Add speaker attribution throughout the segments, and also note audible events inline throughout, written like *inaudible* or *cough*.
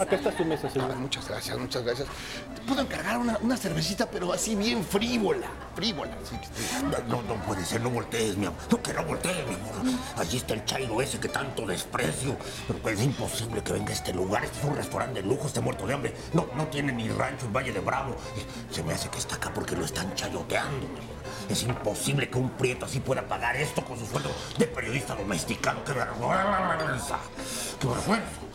Speaker 1: Acá está su mesa, señor.
Speaker 2: Ah, muchas gracias, muchas gracias. Te puedo encargar una, una cervecita, pero así bien frívola, frívola. sí, sí.
Speaker 3: No, no puede ser, no voltees, mi amor. No, que no voltees, mi amor. Allí está el chairo ese que tanto desprecio. Pero pues, es imposible que venga a este lugar. Este es un restaurante de lujo, este muerto de hambre. No, no tiene ni rancho en Valle de Bravo. Se me hace que está acá porque lo están chayoteando, mi amor. Es imposible que un prieto así pueda pagar esto con su sueldo de periodista domesticano. ¡Qué vergüenza! ¡Qué vergüenza!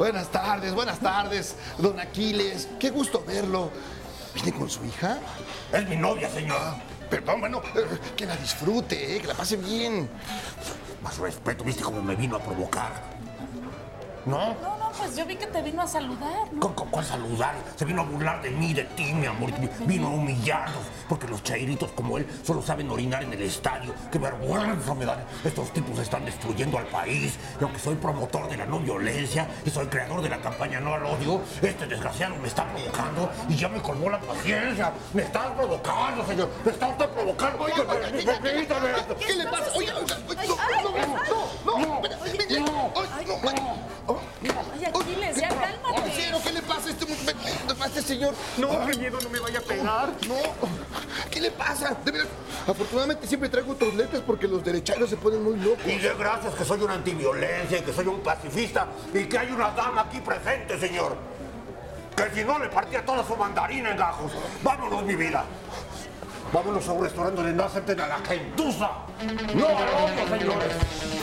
Speaker 2: Buenas tardes, buenas tardes, don Aquiles. Qué gusto verlo. ¿Viene con su hija?
Speaker 3: Es mi novia, señor.
Speaker 2: Perdón, bueno, eh, que la disfrute, eh, que la pase bien.
Speaker 3: Más respeto, ¿viste cómo me vino a provocar? ¿No?
Speaker 4: No, no, pues yo vi que te vino a saludar, ¿no?
Speaker 3: ¿Con, con cuál saludar? Se vino a burlar de mí, de ti, mi amor. Vino a humillarnos. Porque los chairitos como él solo saben orinar en el estadio. ¡Qué vergüenza me dan! Estos tipos están destruyendo al país. Y aunque soy promotor de la no violencia y soy creador de la campaña No al Odio, este desgraciado me está provocando y ya me colmó la paciencia. Me están provocando, señor. Me está usted provocando.
Speaker 2: Oiga, oiga, oiga,
Speaker 3: Permítame.
Speaker 2: ¿Qué le pasa? Oiga, oiga, oiga, no, no, no, no, no, espera, espera, ay, no, ay, oh,
Speaker 4: Oye, Aquiles, ya cálmate.
Speaker 2: Cero, ¿qué le pasa a este, a este señor?
Speaker 1: No, qué miedo, no me vaya a pegar.
Speaker 2: No, ¿qué le pasa? De veras, afortunadamente siempre traigo otros lentes porque los derecharios se ponen muy locos.
Speaker 3: Y de gracias que soy un antiviolencia y que soy un pacifista y que hay una dama aquí presente, señor. Que si no le partía toda su mandarina en gajos. Vámonos, mi vida. Vámonos a un restaurante donde no acepten a la gentuza. No a otros, señores.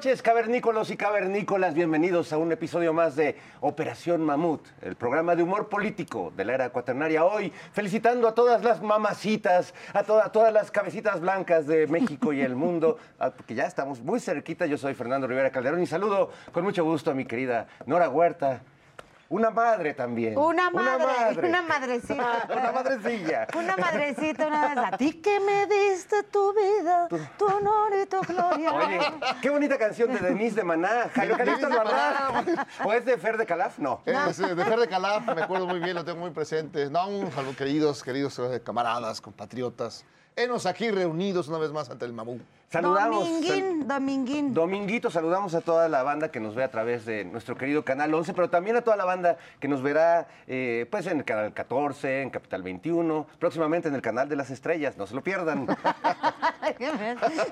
Speaker 5: Noches, cavernícolos y cavernícolas. Bienvenidos a un episodio más de Operación Mamut, el programa de humor político de la era cuaternaria. Hoy, felicitando a todas las mamacitas, a, toda- a todas las cabecitas blancas de México y el mundo, porque ya estamos muy cerquita. Yo soy Fernando Rivera Calderón y saludo con mucho gusto a mi querida Nora Huerta. Una madre también.
Speaker 6: Una madre,
Speaker 5: madre.
Speaker 6: una madrecita. *laughs*
Speaker 5: Una madrecilla.
Speaker 6: Una madrecita una vez. A ti que me diste tu vida, tu honor y tu gloria.
Speaker 5: Oye, qué bonita canción de Denise de Maná. Jairo Calixto Albarrán. ¿O es de Fer de Calaf? No.
Speaker 2: Es, eh, de Fer de Calaf, me acuerdo muy bien, lo tengo muy presente. No, un saludo, queridos, queridos eh, camaradas, compatriotas. Enos aquí reunidos una vez más ante el mamú.
Speaker 5: Saludamos.
Speaker 6: Dominguín, Dominguín.
Speaker 5: Dominguito, saludamos a toda la banda que nos ve a través de nuestro querido Canal 11, pero también a toda la banda que nos verá eh, pues en el Canal 14, en Capital 21, próximamente en el Canal de las Estrellas, no se lo pierdan. *laughs*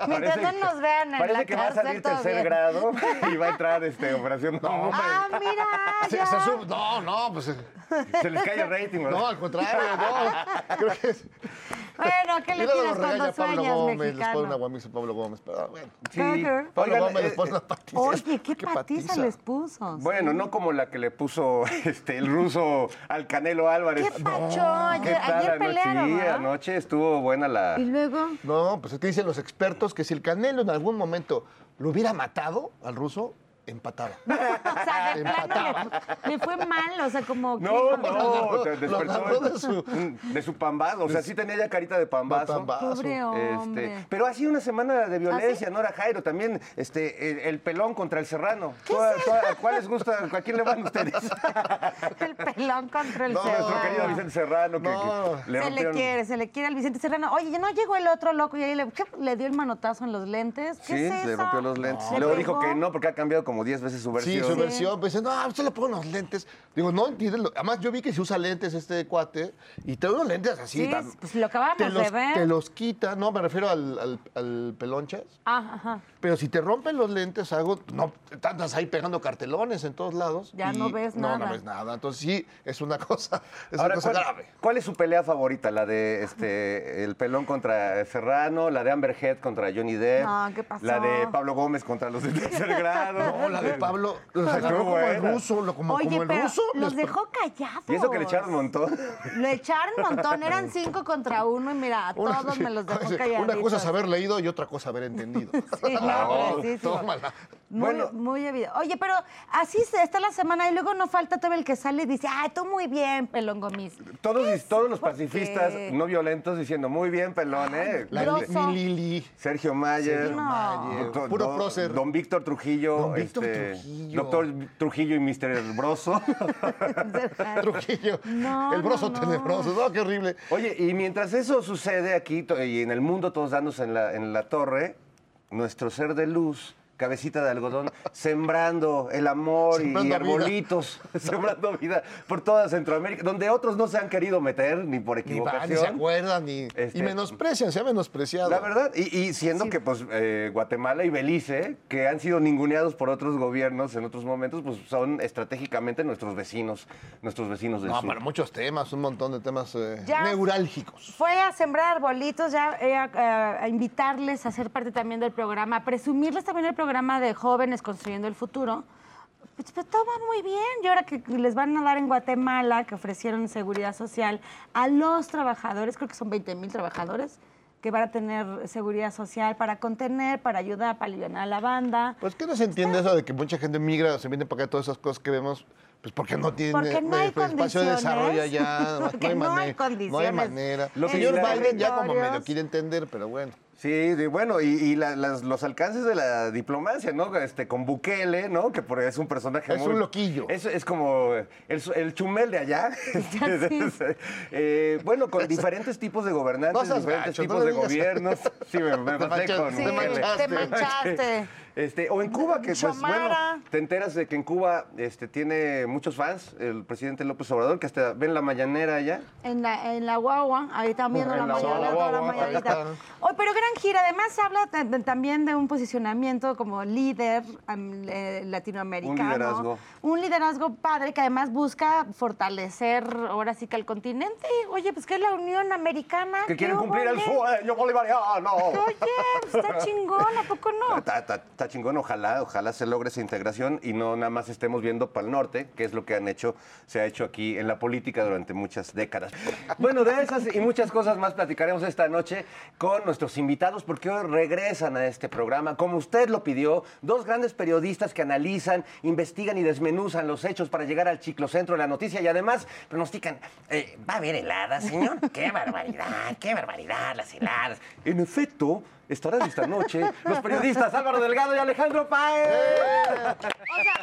Speaker 6: Mientras no nos vean en
Speaker 5: parece
Speaker 6: la
Speaker 5: que va a salir tercer
Speaker 6: bien.
Speaker 5: grado *laughs* y va a entrar este, Operación Mamut.
Speaker 6: Ah, mira,
Speaker 2: Se-
Speaker 6: ya.
Speaker 2: se sub- no, no, pues. eh,
Speaker 5: Se les cae el rating, ¿verdad?
Speaker 2: No, al contrario, no. *laughs* Creo que es.
Speaker 6: Bueno, ¿qué le
Speaker 2: regaña
Speaker 6: cuando
Speaker 2: Pablo
Speaker 6: sueñas,
Speaker 2: Gómez, les pone
Speaker 6: mexicano?
Speaker 2: una guamisa Pablo Gómez. Pero bueno.
Speaker 5: Sí.
Speaker 2: Pablo
Speaker 5: Oigan,
Speaker 2: Gómez les
Speaker 5: eh,
Speaker 2: pone
Speaker 5: eh,
Speaker 2: una patiza.
Speaker 6: Oye, qué, *laughs* patiza, les puso.
Speaker 5: Bueno, no como la que le puso *laughs* este, el ruso al Canelo Álvarez.
Speaker 6: ¿Qué pacho?
Speaker 5: ¿Qué
Speaker 6: Ayer,
Speaker 5: tal
Speaker 6: ayer
Speaker 5: anoche?
Speaker 6: pelearon,
Speaker 5: Sí,
Speaker 6: ¿verdad?
Speaker 5: anoche estuvo buena la...
Speaker 6: Y luego...
Speaker 2: No, pues es que dicen los expertos que si el Canelo en algún momento lo hubiera matado al ruso, empataba. *laughs*
Speaker 6: O sea, de plano
Speaker 2: Empataba.
Speaker 6: le, le fue mal, o sea, como...
Speaker 5: No,
Speaker 6: que-
Speaker 5: no, *laughs* te
Speaker 2: Lo
Speaker 5: despertó
Speaker 2: de su-
Speaker 5: de su pambazo. O sea, sí tenía ya carita de pambazo.
Speaker 2: pambazo.
Speaker 6: Pobre hombre.
Speaker 5: Este, pero ha sido una semana de violencia,
Speaker 6: ¿Ah, sí?
Speaker 5: ¿no era Jairo? También este, el, el pelón contra el serrano. ¿Toda- toda- ¿A cuál les gusta? ¿A quién le van ustedes? *laughs*
Speaker 6: El pelón contra el
Speaker 2: No,
Speaker 6: Serrano.
Speaker 5: Nuestro querido Vicente Serrano. Que,
Speaker 2: No.
Speaker 5: que le
Speaker 6: se le quiere, se le quiere al Vicente Serrano. Oye, ya no llegó el otro loco y ahí le, ¿qué? le dio el manotazo en los lentes. ¿Qué
Speaker 5: Sí,
Speaker 6: es
Speaker 5: le rompió los lentes.
Speaker 6: ¿Le
Speaker 5: Luego dijo que no, porque ha cambiado como 10 veces su versión.
Speaker 2: Sí, su versión. Pues dice, no, usted le pone unos lentes. Digo, no entiendes. lo- Además, yo vi que se usa lentes este cuate y te da unos lentes así.
Speaker 6: Sí,
Speaker 2: tan-
Speaker 6: pues lo acabamos
Speaker 2: te
Speaker 6: de ver.
Speaker 2: Te los quita, no, me refiero al, al, al pelonchas.
Speaker 6: Ah, ajá.
Speaker 2: Pero si te rompen los lentes, algo, no, tantas ahí pegando cartelones en todos lados.
Speaker 6: Ya
Speaker 2: y
Speaker 6: no ves
Speaker 2: No,
Speaker 6: nada.
Speaker 2: no ves nada. Entonces sí, es una *laughs* cosa, es
Speaker 5: Ahora,
Speaker 2: una cosa
Speaker 5: ¿cuál,
Speaker 2: grave.
Speaker 5: cuál es su pelea favorita? ¿La de este el pelón contra Serrano? ¿La de Amber Heard contra Johnny Depp?
Speaker 6: No, ¿qué pasó?
Speaker 5: ¿La de Pablo Gómez contra los de tercer *laughs* grado?
Speaker 2: No, la de Pablo, lo
Speaker 5: Estuvo
Speaker 2: agarró como el ruso, lo- como,
Speaker 6: Oye,
Speaker 2: como el
Speaker 6: pero
Speaker 2: ruso.
Speaker 6: los
Speaker 2: les-
Speaker 6: dejó callados.
Speaker 5: Y eso que le echaron un montón.
Speaker 6: Lo echaron un montón, eran cinco contra uno y mira, a
Speaker 2: Una-
Speaker 6: todos me los dejó
Speaker 2: Una
Speaker 6: calladitos.
Speaker 2: cosa es haber leído y otra cosa haber entendido.
Speaker 6: Sí, *laughs* no, pobrecísimo.
Speaker 2: tómala.
Speaker 6: Muy,
Speaker 5: Bueno.
Speaker 6: muy evidente. Oye, pero así se está la semana y luego no falta todo el que sale y dice, ay, tú muy bien, pelón gomis.
Speaker 5: Todos, todos los
Speaker 6: ¿Por
Speaker 5: pacifistas
Speaker 6: qué?
Speaker 5: no violentos diciendo muy bien, pelón, ¿eh?
Speaker 2: La
Speaker 6: Grosso.
Speaker 2: mi Lili.
Speaker 5: Sergio Mayer.
Speaker 2: Sergio
Speaker 6: No.
Speaker 2: Mayer, Puro
Speaker 5: don-
Speaker 2: prócer.
Speaker 5: Don Víctor Trujillo.
Speaker 2: Don Víctor
Speaker 5: este,
Speaker 2: Trujillo.
Speaker 5: Doctor Trujillo y Mr. Broso. *laughs*
Speaker 2: Trujillo.
Speaker 6: No,
Speaker 2: el broso
Speaker 6: no, no.
Speaker 2: tenebroso. No, qué horrible.
Speaker 5: Oye, y mientras eso sucede aquí y en el mundo, todos dándose en la, en la torre, nuestro ser de luz, cabecita de algodón, *laughs* sembrando el amor y
Speaker 2: vida.
Speaker 5: arbolitos, *laughs* sembrando vida por toda Centroamérica, donde otros no se han querido meter ni por
Speaker 2: Ni van,
Speaker 5: equivocación.
Speaker 2: ni se acuerdan, ni.
Speaker 5: Este-
Speaker 2: Y menosprecian, se ha menospreciado.
Speaker 5: La verdad, y, y siendo que pues eh, Guatemala y Belice, que han sido ninguneados por otros gobiernos en otros momentos, pues son estratégicamente nuestros vecinos, nuestros vecinos del
Speaker 2: No,
Speaker 5: sur.
Speaker 2: para muchos temas, un montón de temas eh, neurálgicos.
Speaker 6: Fue a sembrar arbolitos, ya eh, a, a invitarles a ser parte también del programa, a presumirles también el programa de jóvenes construyendo el futuro. Pues, pues, todo va muy bien. Y ahora que les van a dar en Guatemala, que ofrecieron seguridad social a los trabajadores, creo que son 20 mil trabajadores, que van a tener seguridad social para contener, para ayudar, para aliviar a la banda.
Speaker 2: Pues que no se entiende eso de que mucha gente migra, se viene para acá todas esas cosas que vemos, pues porque no tiene
Speaker 6: Porque no hay
Speaker 2: eh, pues, espacio de desarrollo allá,
Speaker 6: no hay. *laughs*
Speaker 2: No hay manera.
Speaker 5: Lo
Speaker 2: El
Speaker 5: que
Speaker 2: Biden ya como medio quiere entender, pero bueno.
Speaker 5: Sí, bueno, y, y la- las- los alcances de la diplomacia, ¿no? Este, con Bukele, ¿no? Que por, es un personaje
Speaker 2: Es
Speaker 5: muy-
Speaker 2: un loquillo.
Speaker 5: Es, es como el, el chumel de allá. *laughs* *laughs* Eh, bueno, con diferentes tipos de gobernantes,
Speaker 2: No
Speaker 5: diferentes
Speaker 2: gacho, no
Speaker 5: tipos
Speaker 2: le
Speaker 5: de gobiernos. Sí, me, me pasé con
Speaker 6: Sí,
Speaker 2: te manchaste.
Speaker 5: Este, o en Cuba, que pues bueno, te enteras de que en Cuba este, tiene muchos fans, el presidente López Obrador, que hasta ven la mañanera allá.
Speaker 6: En la, en la guagua, ahí están viendo
Speaker 5: En
Speaker 6: la
Speaker 5: la
Speaker 6: toda la mañanita. Hoy, pero gran gira. Además, habla ta- ta- también de un posicionamiento como líder eh, latinoamericano.
Speaker 5: Un liderazgo.
Speaker 6: Un liderazgo padre que además busca fortalecer ahora sí que el continente. Oye, pues que es la Unión Americana.
Speaker 5: Que
Speaker 6: ¿qué
Speaker 5: quieren cumplir el sueño bolivariano.
Speaker 6: Oye, pues está chingón, ¿a poco no? *laughs*
Speaker 5: Está, está- chingón, ojalá, ojalá se logre esa integración y no nada más estemos viendo para el norte, que es lo que han hecho, se ha hecho aquí en la política durante muchas décadas. Bueno, de esas y muchas cosas más platicaremos esta noche con nuestros invitados, porque hoy regresan a este programa, como usted lo pidió, dos grandes periodistas que analizan, investigan y desmenuzan los hechos para llegar al ciclocentro de la noticia y además pronostican, eh, ¿va a haber heladas, señor? ¡Qué barbaridad, qué barbaridad, las heladas! En efecto, estarán esta noche los periodistas Álvaro Delgado y Alejandro Paez.
Speaker 6: O sea,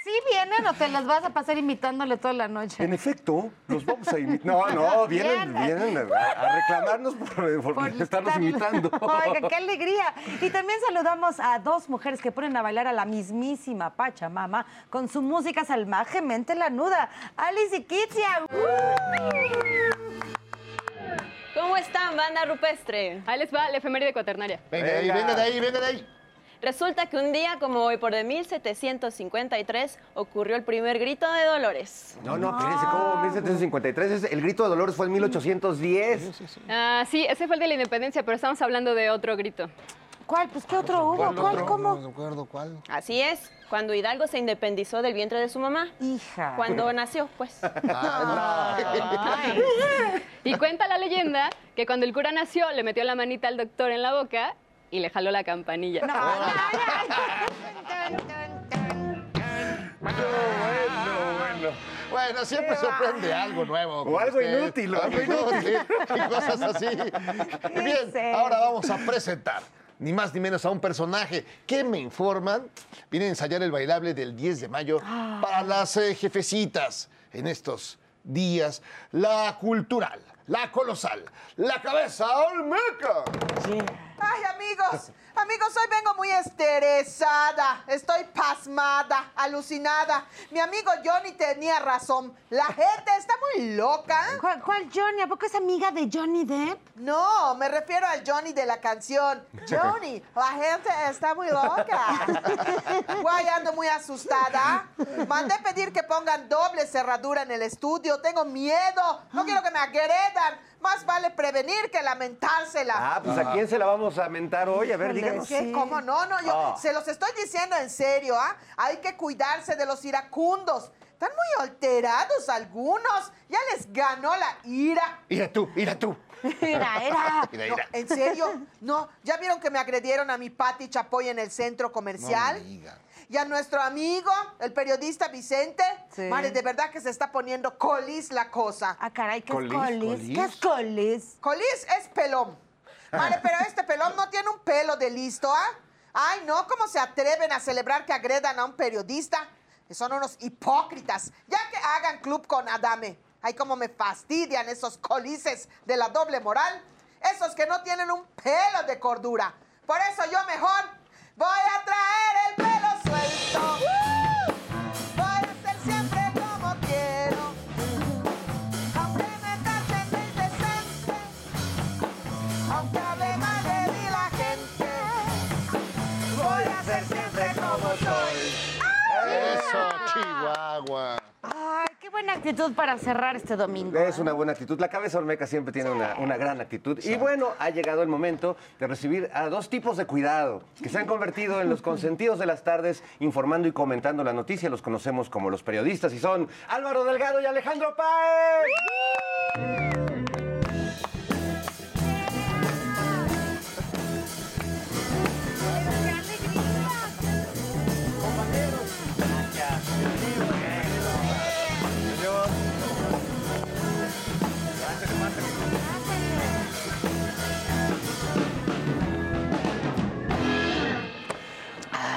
Speaker 6: ¿Así vienen o te las vas a pasar imitándole toda la noche?
Speaker 5: En efecto, los vamos a imitar. No, no, vienen, vienen a, a reclamarnos por, por
Speaker 6: Por
Speaker 5: estarnos
Speaker 6: estar-
Speaker 5: imitando.
Speaker 6: Oiga, qué alegría. Y también saludamos a dos mujeres que ponen a bailar a la mismísima Pachamama con su música salvajemente lanuda. Alice y Kitia.
Speaker 7: ¿Cómo están, banda rupestre?
Speaker 8: Ahí les va la efeméride cuaternaria.
Speaker 2: Venga de ahí,
Speaker 5: Venga.
Speaker 2: venga de ahí, venga de ahí.
Speaker 7: Resulta que un día como hoy, por de 1753, ocurrió el primer grito de Dolores.
Speaker 5: No, no, espérense, ¿cómo? 1753, es- el grito de Dolores fue en 1810.
Speaker 8: Ah, sí, ese fue el de la independencia, pero estamos hablando de otro grito.
Speaker 6: ¿Cuál? Pues, ¿qué otro hubo? ¿Cuál? ¿Cómo?
Speaker 2: No recuerdo cuál.
Speaker 7: Así es, cuando Hidalgo se independizó del vientre de su mamá.
Speaker 6: Hija.
Speaker 7: Cuando nació, pues. *laughs*
Speaker 6: Ay.
Speaker 8: Y cuenta la leyenda que cuando el cura nació, le metió la manita al doctor en la boca y le jaló la campanilla.
Speaker 2: Bueno, siempre sorprende algo nuevo.
Speaker 5: O algo
Speaker 2: usted.
Speaker 5: inútil, o
Speaker 2: Algo inútil. Y cosas así. *laughs* Bien, ahora vamos a presentar. Ni más ni menos a un personaje. Que me informan viene a ensayar el bailable del 10 de mayo para las eh, jefecitas en estos días. La cultural, la colosal, la cabeza olmeca.
Speaker 9: Ay, amigos, amigos, hoy vengo muy estresada. Estoy pasmada, alucinada. Mi amigo Johnny tenía razón. La gente está muy loca.
Speaker 6: ¿Cuál, cuál Johnny? ¿A poco es amiga de Johnny Depp?
Speaker 9: No, me refiero al Johnny de la canción. *laughs* Johnny, la gente está muy loca. *laughs* Guay, ando muy asustada. Mandé pedir que pongan doble cerradura en el estudio. Tengo miedo. No quiero que me agredan. Más vale prevenir que lamentársela.
Speaker 5: Ah, pues ¿a quién se la vamos a mentar hoy? A ver, díganos.
Speaker 9: ¿Qué? ¿Cómo no? No, yo
Speaker 5: Ah.
Speaker 9: se los estoy diciendo en serio, ¿ah? Hay que cuidarse de los iracundos. Están muy alterados algunos. Ya les ganó la ira.
Speaker 2: Mira tú, mira tú.
Speaker 6: Era, era.
Speaker 2: Mira,
Speaker 9: No,
Speaker 2: mira.
Speaker 9: ¿En serio? No. ¿Ya vieron que me agredieron a mi Pati Chapoy en el centro comercial?
Speaker 2: No me digan.
Speaker 9: Y a nuestro amigo, el periodista Vicente.
Speaker 6: Sí.
Speaker 9: Madre, de verdad que se está poniendo colis la cosa.
Speaker 6: Ah, caray, ¿qué
Speaker 5: ¿Colis?
Speaker 6: es colis?
Speaker 2: ¿Colis?
Speaker 6: ¿Qué es colis?
Speaker 9: Colis es pelón. Vale, pero este pelón no tiene un pelo de listo, ¿ah? Ay, no, ¿cómo se atreven a celebrar que agredan a un periodista? Son unos hipócritas. Ya que hagan club con Adame. Ay, cómo me fastidian esos colises de la doble moral. Esos que no tienen un pelo de cordura. Por eso yo mejor voy a traer el
Speaker 6: buena actitud para cerrar este domingo.
Speaker 5: Es una buena actitud. La cabeza olmeca siempre tiene una, una gran actitud. Y bueno, ha llegado el momento de recibir a dos tipos de cuidado que se han convertido en los consentidos de las tardes, informando y comentando la noticia. Los conocemos como los periodistas y son Álvaro Delgado y Alejandro Páez.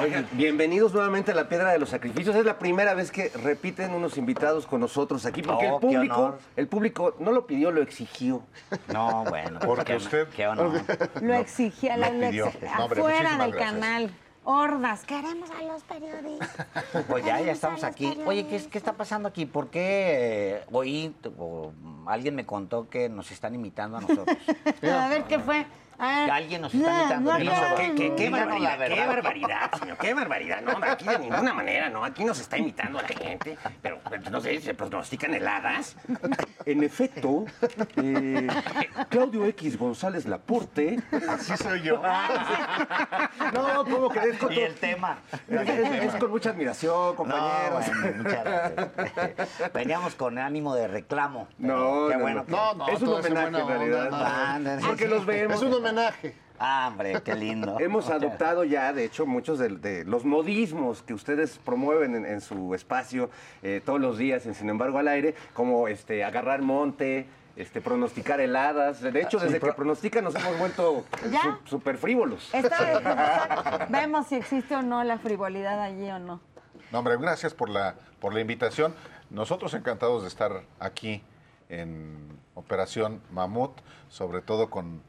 Speaker 5: Oigan, bienvenidos nuevamente a la Piedra de los Sacrificios. Es la primera vez que repiten unos invitados con nosotros aquí, porque
Speaker 10: Oh,
Speaker 5: el público, el público no lo pidió, lo exigió.
Speaker 10: No, bueno.
Speaker 1: Porque
Speaker 10: qué-
Speaker 1: usted-
Speaker 10: Qué honor.
Speaker 6: Lo exigía la
Speaker 1: lo pidió.
Speaker 6: Lex-
Speaker 1: No, hombre,
Speaker 6: afuera del
Speaker 1: gracias.
Speaker 6: canal. Hordas, queremos a los periodistas. *laughs*
Speaker 10: Pues ya, ya estamos aquí. Oye, ¿qué, qué está pasando aquí? ¿Por qué eh, oí, o alguien me contó que nos están imitando a nosotros? *laughs*
Speaker 6: A ver qué fue. A ver.
Speaker 10: Que alguien nos está
Speaker 6: No, no, no.
Speaker 10: ¿qué- qué- qué
Speaker 5: Díganos
Speaker 10: barbaridad, qué barbaridad,
Speaker 5: señor, qué barbaridad. No, aquí de ninguna manera, no. Aquí nos está imitando a la gente. Pero, pues, no sé, se pronostican heladas. En efecto, eh, Claudio X González Laporte.
Speaker 1: Así soy yo. *laughs*
Speaker 5: No, ¿cómo crees? Con
Speaker 10: Y el tema.
Speaker 5: Es, con mucha admiración,
Speaker 10: No,
Speaker 5: compañeros.
Speaker 10: bueno, muchas gracias. Veníamos con ánimo de reclamo.
Speaker 5: No,
Speaker 10: qué
Speaker 5: no,
Speaker 10: bueno
Speaker 5: no.
Speaker 10: que-
Speaker 2: No, no,
Speaker 5: es un homenaje en realidad.
Speaker 2: onda, no.
Speaker 5: Porque los vemos.
Speaker 2: Es un homenaje.
Speaker 10: Ah, hombre, qué lindo. *laughs*
Speaker 5: Hemos adoptado ya, de hecho, muchos de, de los modismos que ustedes promueven en, en su espacio eh, todos los días, en Sin embargo al aire, como este agarrar monte, este pronosticar heladas. De hecho, desde que pronostican nos hemos vuelto
Speaker 6: ¿Ya?
Speaker 5: súper frívolos.
Speaker 6: Esta *laughs* vez, vemos si existe o no la frivolidad allí o no.
Speaker 11: No, hombre, gracias por la, por la invitación. Nosotros encantados de estar aquí en Operación Mamut, sobre todo con...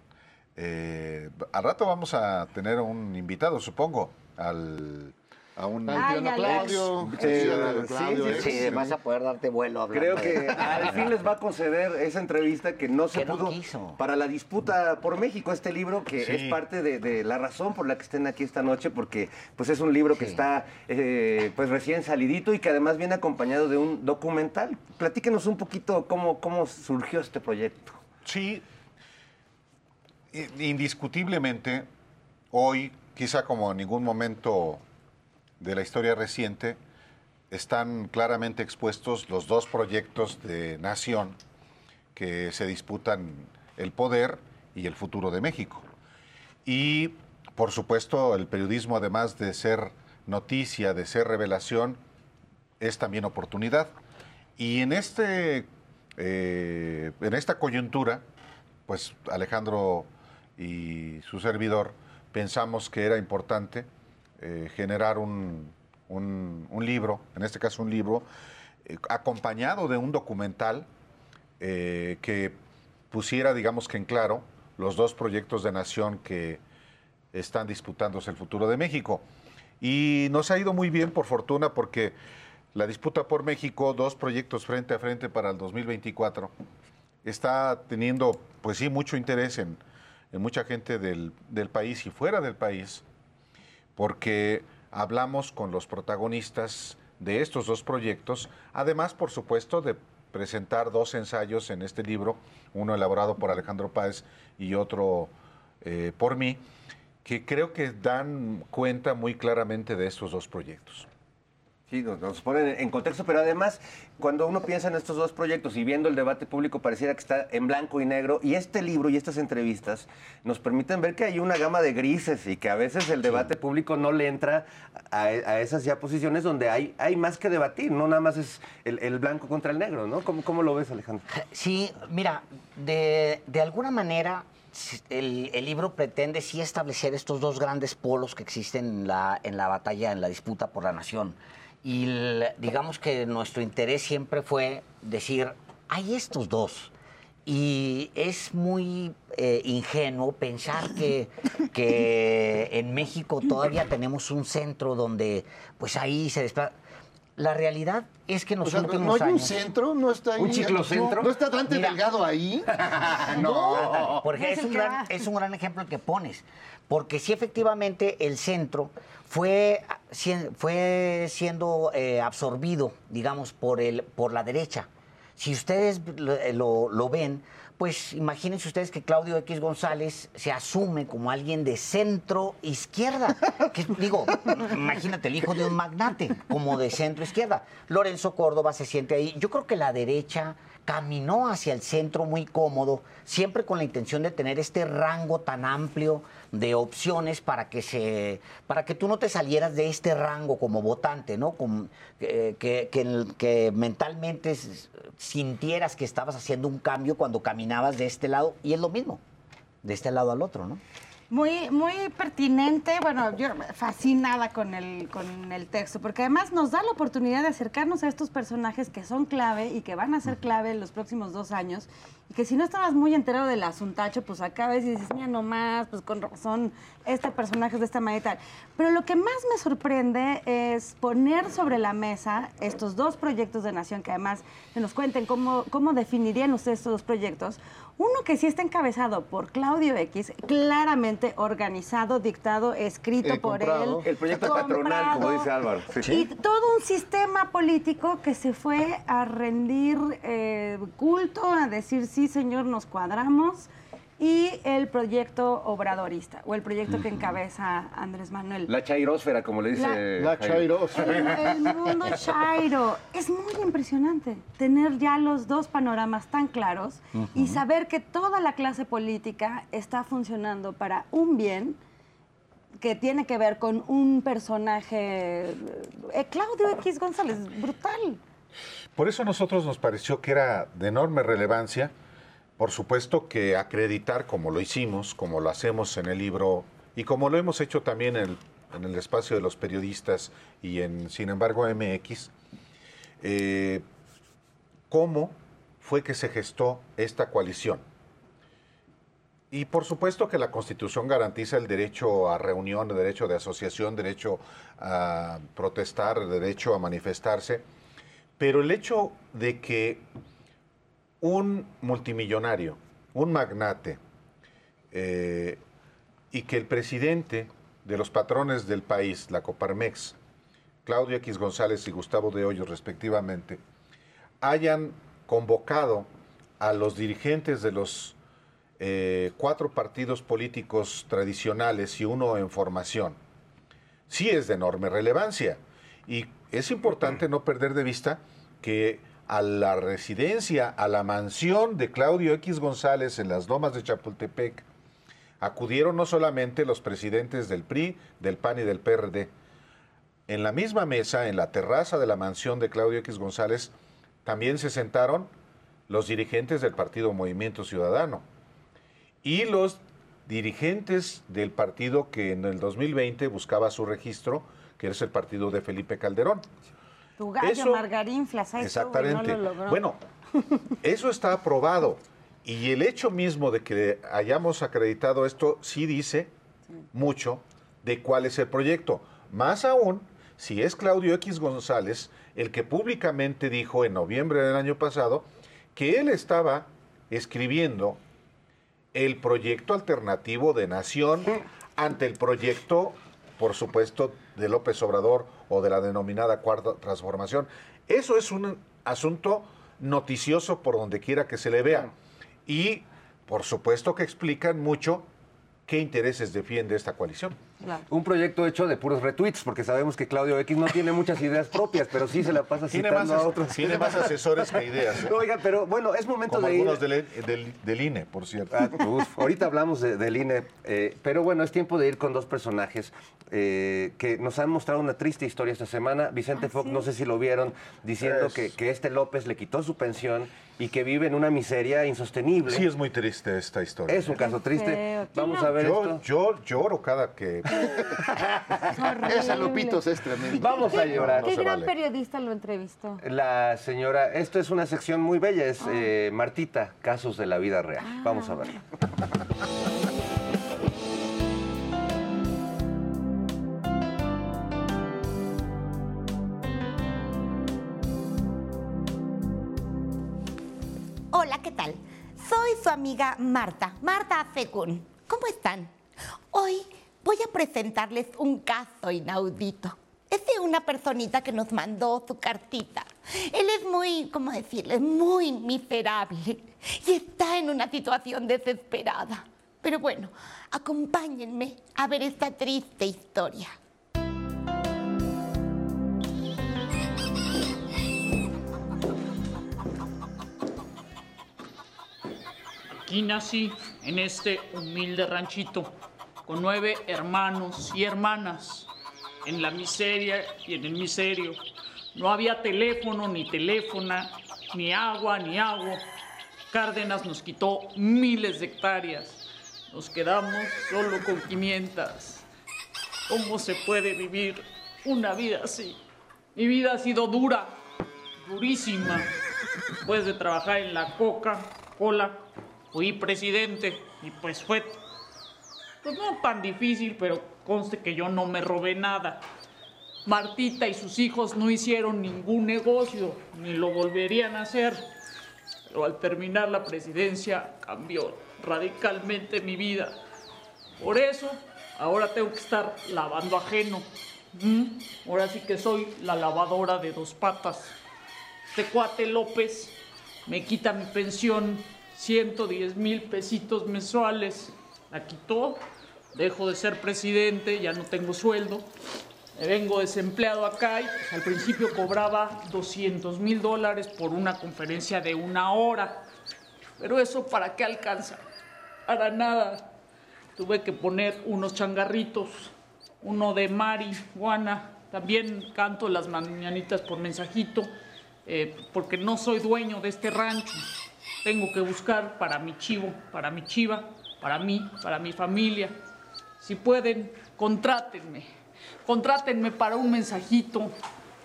Speaker 11: eh, al rato vamos a tener un invitado, supongo, al... A un
Speaker 6: Ay, Claudio.
Speaker 10: Sí,
Speaker 2: Ciudadano
Speaker 10: sí,
Speaker 2: Claudio,
Speaker 10: sí,
Speaker 2: ex-
Speaker 10: sí, vas a poder darte vuelo hablando
Speaker 5: Creo que *laughs* al fin les va a conceder esa entrevista que no se
Speaker 10: no
Speaker 5: pudo
Speaker 10: quiso.
Speaker 5: para la disputa por México, este libro que
Speaker 11: Sí.
Speaker 5: es parte de, de la razón por la que estén aquí esta noche, porque pues es un libro que está eh, pues recién salidito y que además viene acompañado de un documental. Platíquenos un poquito cómo, cómo surgió este proyecto.
Speaker 11: Sí, indiscutiblemente, hoy, quizá como en ningún momento de la historia reciente, están claramente expuestos los dos proyectos de nación que se disputan el poder y el futuro de México. Y, por supuesto, el periodismo, además de ser noticia, de ser revelación, es también oportunidad. Y en, este, eh, en esta coyuntura, pues Alejandro y su servidor pensamos que era importante eh, generar un, un- libro, en este caso un libro, eh, acompañado de un documental eh, que pusiera, digamos que en claro, los dos proyectos de nación que están disputándose el futuro de México. Y nos ha ido muy bien, por fortuna, porque la disputa por México, dos proyectos frente a frente para el 2024, está teniendo, pues sí, mucho interés en, en mucha gente del, del país y fuera del país, porque hablamos con los protagonistas de estos dos proyectos, además, por supuesto, de presentar dos ensayos en este libro, uno elaborado por Alejandro Páez y otro eh, por mí, que creo que dan cuenta muy claramente de estos dos proyectos.
Speaker 5: Sí, nos, nos ponen en contexto, pero además, cuando uno piensa en estos dos proyectos y viendo el debate público, pareciera que está en blanco y negro. Y este libro y estas entrevistas nos permiten ver que hay una gama de grises y que a veces el debate público no le entra a, a esas ya posiciones donde hay, hay más que debatir, no nada más es el, el blanco contra el negro, ¿no? ¿Cómo, cómo lo ves, Alejandro?
Speaker 10: Sí, mira, de, de alguna manera el, el libro pretende sí establecer estos dos grandes polos que existen en la, en la batalla, en la disputa por la nación. Y digamos que nuestro interés siempre fue decir, hay estos dos. Y es muy eh, ingenuo pensar que, que en México todavía tenemos un centro donde pues ahí se desplaza. La realidad es que en los
Speaker 2: O sea, ¿no hay un centro? ¿No está ahí?
Speaker 5: ¿Un ciclocentro?
Speaker 2: ¿No está Dante
Speaker 10: Mira.
Speaker 2: Delgado ahí? *laughs*
Speaker 10: No, porque
Speaker 6: Es
Speaker 10: un, gran, es un gran ejemplo el que pones. Porque sí, efectivamente, el centro fue, si- fue siendo eh, absorbido, digamos, por, el, por la derecha. Si ustedes lo, lo- lo ven, pues imagínense ustedes que Claudio X González se asume como alguien de centro izquierda. Digo, imagínate, el hijo de un magnate, como de centro izquierda. Lorenzo Córdoba se siente ahí. Yo creo que la derecha caminó hacia el centro muy cómodo, siempre con la intención de tener este rango tan amplio de opciones para que se para que tú no te salieras de este rango como votante, ¿no? Como, eh, que, que, mentalmente sintieras que estabas haciendo un cambio cuando caminabas de este lado y es lo mismo, de este lado al otro, ¿no?
Speaker 6: Muy, muy pertinente, bueno, yo fascinada con el, con el texto, porque además nos da la oportunidad de acercarnos a estos personajes que son clave y que van a ser clave en los próximos dos años, y que si no estabas muy enterado del asuntacho, pues acá ves y dices, mira nomás, pues con razón, este personaje es de esta manera y tal. Pero lo que más me sorprende es poner sobre la mesa estos dos proyectos de nación, que además que nos cuenten cómo, cómo definirían ustedes estos dos proyectos. Uno que sí está encabezado por Claudio X, claramente organizado, dictado, escrito
Speaker 2: Eh,
Speaker 6: por
Speaker 2: comprado.
Speaker 6: él.
Speaker 5: El proyecto patronal, como dice Álvaro. Sí.
Speaker 6: Y todo un sistema político que se fue a rendir eh, culto, a decir, sí, señor, nos cuadramos. Y el proyecto obradorista, o el proyecto que encabeza Andrés Manuel.
Speaker 5: La chairósfera, como le dice.
Speaker 2: La.
Speaker 6: El, el mundo Chairo. Es muy impresionante tener ya los dos panoramas tan claros y saber que toda la clase política está funcionando para un bien que tiene que ver con un personaje, eh, Claudio X González, brutal.
Speaker 11: Por eso a nosotros nos pareció que era de enorme relevancia, por supuesto que acreditar como lo hicimos, como lo hacemos en el libro y como lo hemos hecho también en el, espacio de los periodistas y en, sin embargo, MX, eh, cómo fue que se gestó esta coalición. Y por supuesto que la Constitución garantiza el derecho a reunión, el derecho de asociación, derecho a protestar, el derecho a manifestarse, pero el hecho de que un multimillonario, un magnate, eh, y que el presidente de los patrones del país, la Coparmex, Claudio X González y Gustavo de Hoyos respectivamente, hayan convocado a los dirigentes de los eh, cuatro partidos políticos tradicionales y uno en formación, sí es de enorme relevancia. Y es importante no perder de vista que a la residencia, a la mansión de Claudio X González en las lomas de Chapultepec, acudieron no solamente los presidentes del PRI, del PAN y del PRD. En la misma mesa, en la terraza de la mansión de Claudio X González, también se sentaron los dirigentes del Partido Movimiento Ciudadano y los dirigentes del partido que en el 2020 buscaba su registro, que es el partido de Felipe Calderón.
Speaker 6: Tu gallo,
Speaker 11: Eso-
Speaker 6: Margarín Flasay,
Speaker 11: Exactamente.
Speaker 6: no lo logró.
Speaker 11: Bueno, eso está aprobado. Y el hecho mismo de que hayamos acreditado esto sí dice mucho de cuál es el proyecto. Más aún, si es Claudio X González el que públicamente dijo en noviembre del año pasado que él estaba escribiendo el proyecto alternativo de nación ante el proyecto, por supuesto, de López Obrador o de la denominada cuarta transformación. Eso es un asunto noticioso por donde quiera que se le vea. Y, por supuesto, que explican mucho qué intereses defiende esta coalición.
Speaker 5: Un proyecto hecho de puros retweets, porque sabemos que Claudio X no tiene muchas ideas propias, pero sí se la pasa
Speaker 11: Tiene
Speaker 5: citando
Speaker 11: más
Speaker 5: a otros.
Speaker 11: tiene más asesores que ideas, ¿eh?
Speaker 5: No, *laughs* oiga, pero bueno, es momento
Speaker 11: Como
Speaker 5: de ir...
Speaker 11: algunos del, del- del INE, por cierto.
Speaker 5: Ah, uf, ahorita hablamos de- del INE, eh, pero bueno, es tiempo de ir con dos personajes eh, que nos han mostrado una triste historia esta semana. Vicente Fox, no sé si lo vieron, diciendo
Speaker 11: Es-
Speaker 5: que, que este López le quitó su pensión y que vive en una miseria insostenible.
Speaker 11: Sí, es muy triste esta historia.
Speaker 5: Es un caso triste. Vamos a ver
Speaker 11: yo,
Speaker 5: esto.
Speaker 11: Yo lloro cada que...
Speaker 2: Esa Lupitos es tremenda.
Speaker 5: Vamos a llorar.
Speaker 6: ¿Qué gran periodista lo entrevistó?
Speaker 5: La señora, esto es una sección muy bella, es eh, Martita, casos de la vida real. Vamos a verlo.
Speaker 12: Hola, ¿qué tal? Soy su amiga Marta, Marta Fecun. ¿Cómo están? Hoy voy a presentarles un caso inaudito. Es de una personita que nos mandó su cartita. Él es muy, ¿cómo decirles? Muy miserable y está en una situación desesperada. Pero bueno, acompáñenme a ver esta triste historia.
Speaker 13: Aquí nací en este humilde ranchito, con nueve hermanos y hermanas, en la miseria y en el miserio. No había teléfono ni teléfona, ni agua ni agua. Cárdenas nos quitó miles de hectáreas. Nos quedamos solo con 500. ¿Cómo se puede vivir una vida así? Mi vida ha sido dura, durísima. Después de trabajar en la Coca-Cola, fui presidente y pues fue pues no tan difícil, pero conste que yo no me robé nada. Martita y sus hijos no hicieron ningún negocio, ni lo volverían a hacer. Pero al terminar la presidencia cambió radicalmente mi vida. Por eso, ahora tengo que estar lavando ajeno. ¿Mm? Ahora sí que soy la lavadora de dos patas. Este cuate López me quita mi pensión, 110 mil pesitos mensuales. La quitó, dejo de ser presidente, ya no tengo sueldo. Vengo desempleado acá y pues, al principio cobraba 200 mil dólares por una conferencia de una hora. Pero eso para qué alcanza? Para nada. Tuve que poner unos changarritos, uno de marihuana. También canto las mañanitas por mensajito, eh, porque no soy dueño de este rancho. Tengo que buscar para mi chivo, para mi chiva, para mí, para mi familia. Si pueden, contrátenme. Contrátenme para un mensajito,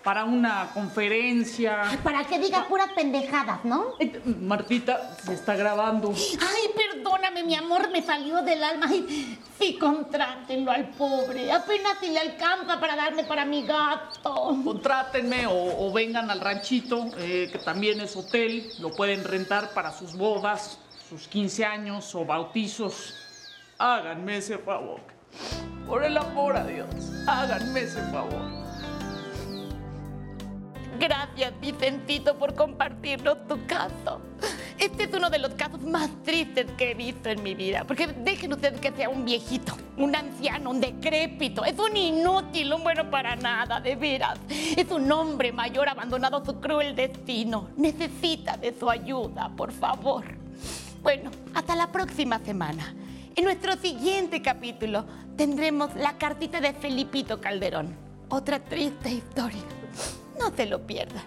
Speaker 13: para una conferencia.
Speaker 12: Para que diga puras pendejadas, ¿no?
Speaker 13: Martita, se está grabando.
Speaker 12: Ay, perdóname, mi amor, me salió del alma. Ay, sí, contrátenlo al pobre. Apenas si le alcanza para darme para mi gato.
Speaker 13: Contrátenme o, o vengan al ranchito, eh, que también es hotel. Lo pueden rentar para sus bodas, sus 15 años o bautizos. Háganme ese favor. Por el amor a Dios, háganme ese favor.
Speaker 12: Gracias, Vicentito, por compartirnos tu caso. Este es uno de los casos más tristes que he visto en mi vida. Porque dejen ustedes que sea un viejito, un anciano, un decrépito. Es un inútil, un bueno para nada, de veras. Es un hombre mayor abandonado a su cruel destino. Necesita de su ayuda, por favor. Bueno, hasta la próxima semana. En nuestro siguiente capítulo tendremos la cartita de Felipito Calderón. Otra triste historia. No te lo pierdas.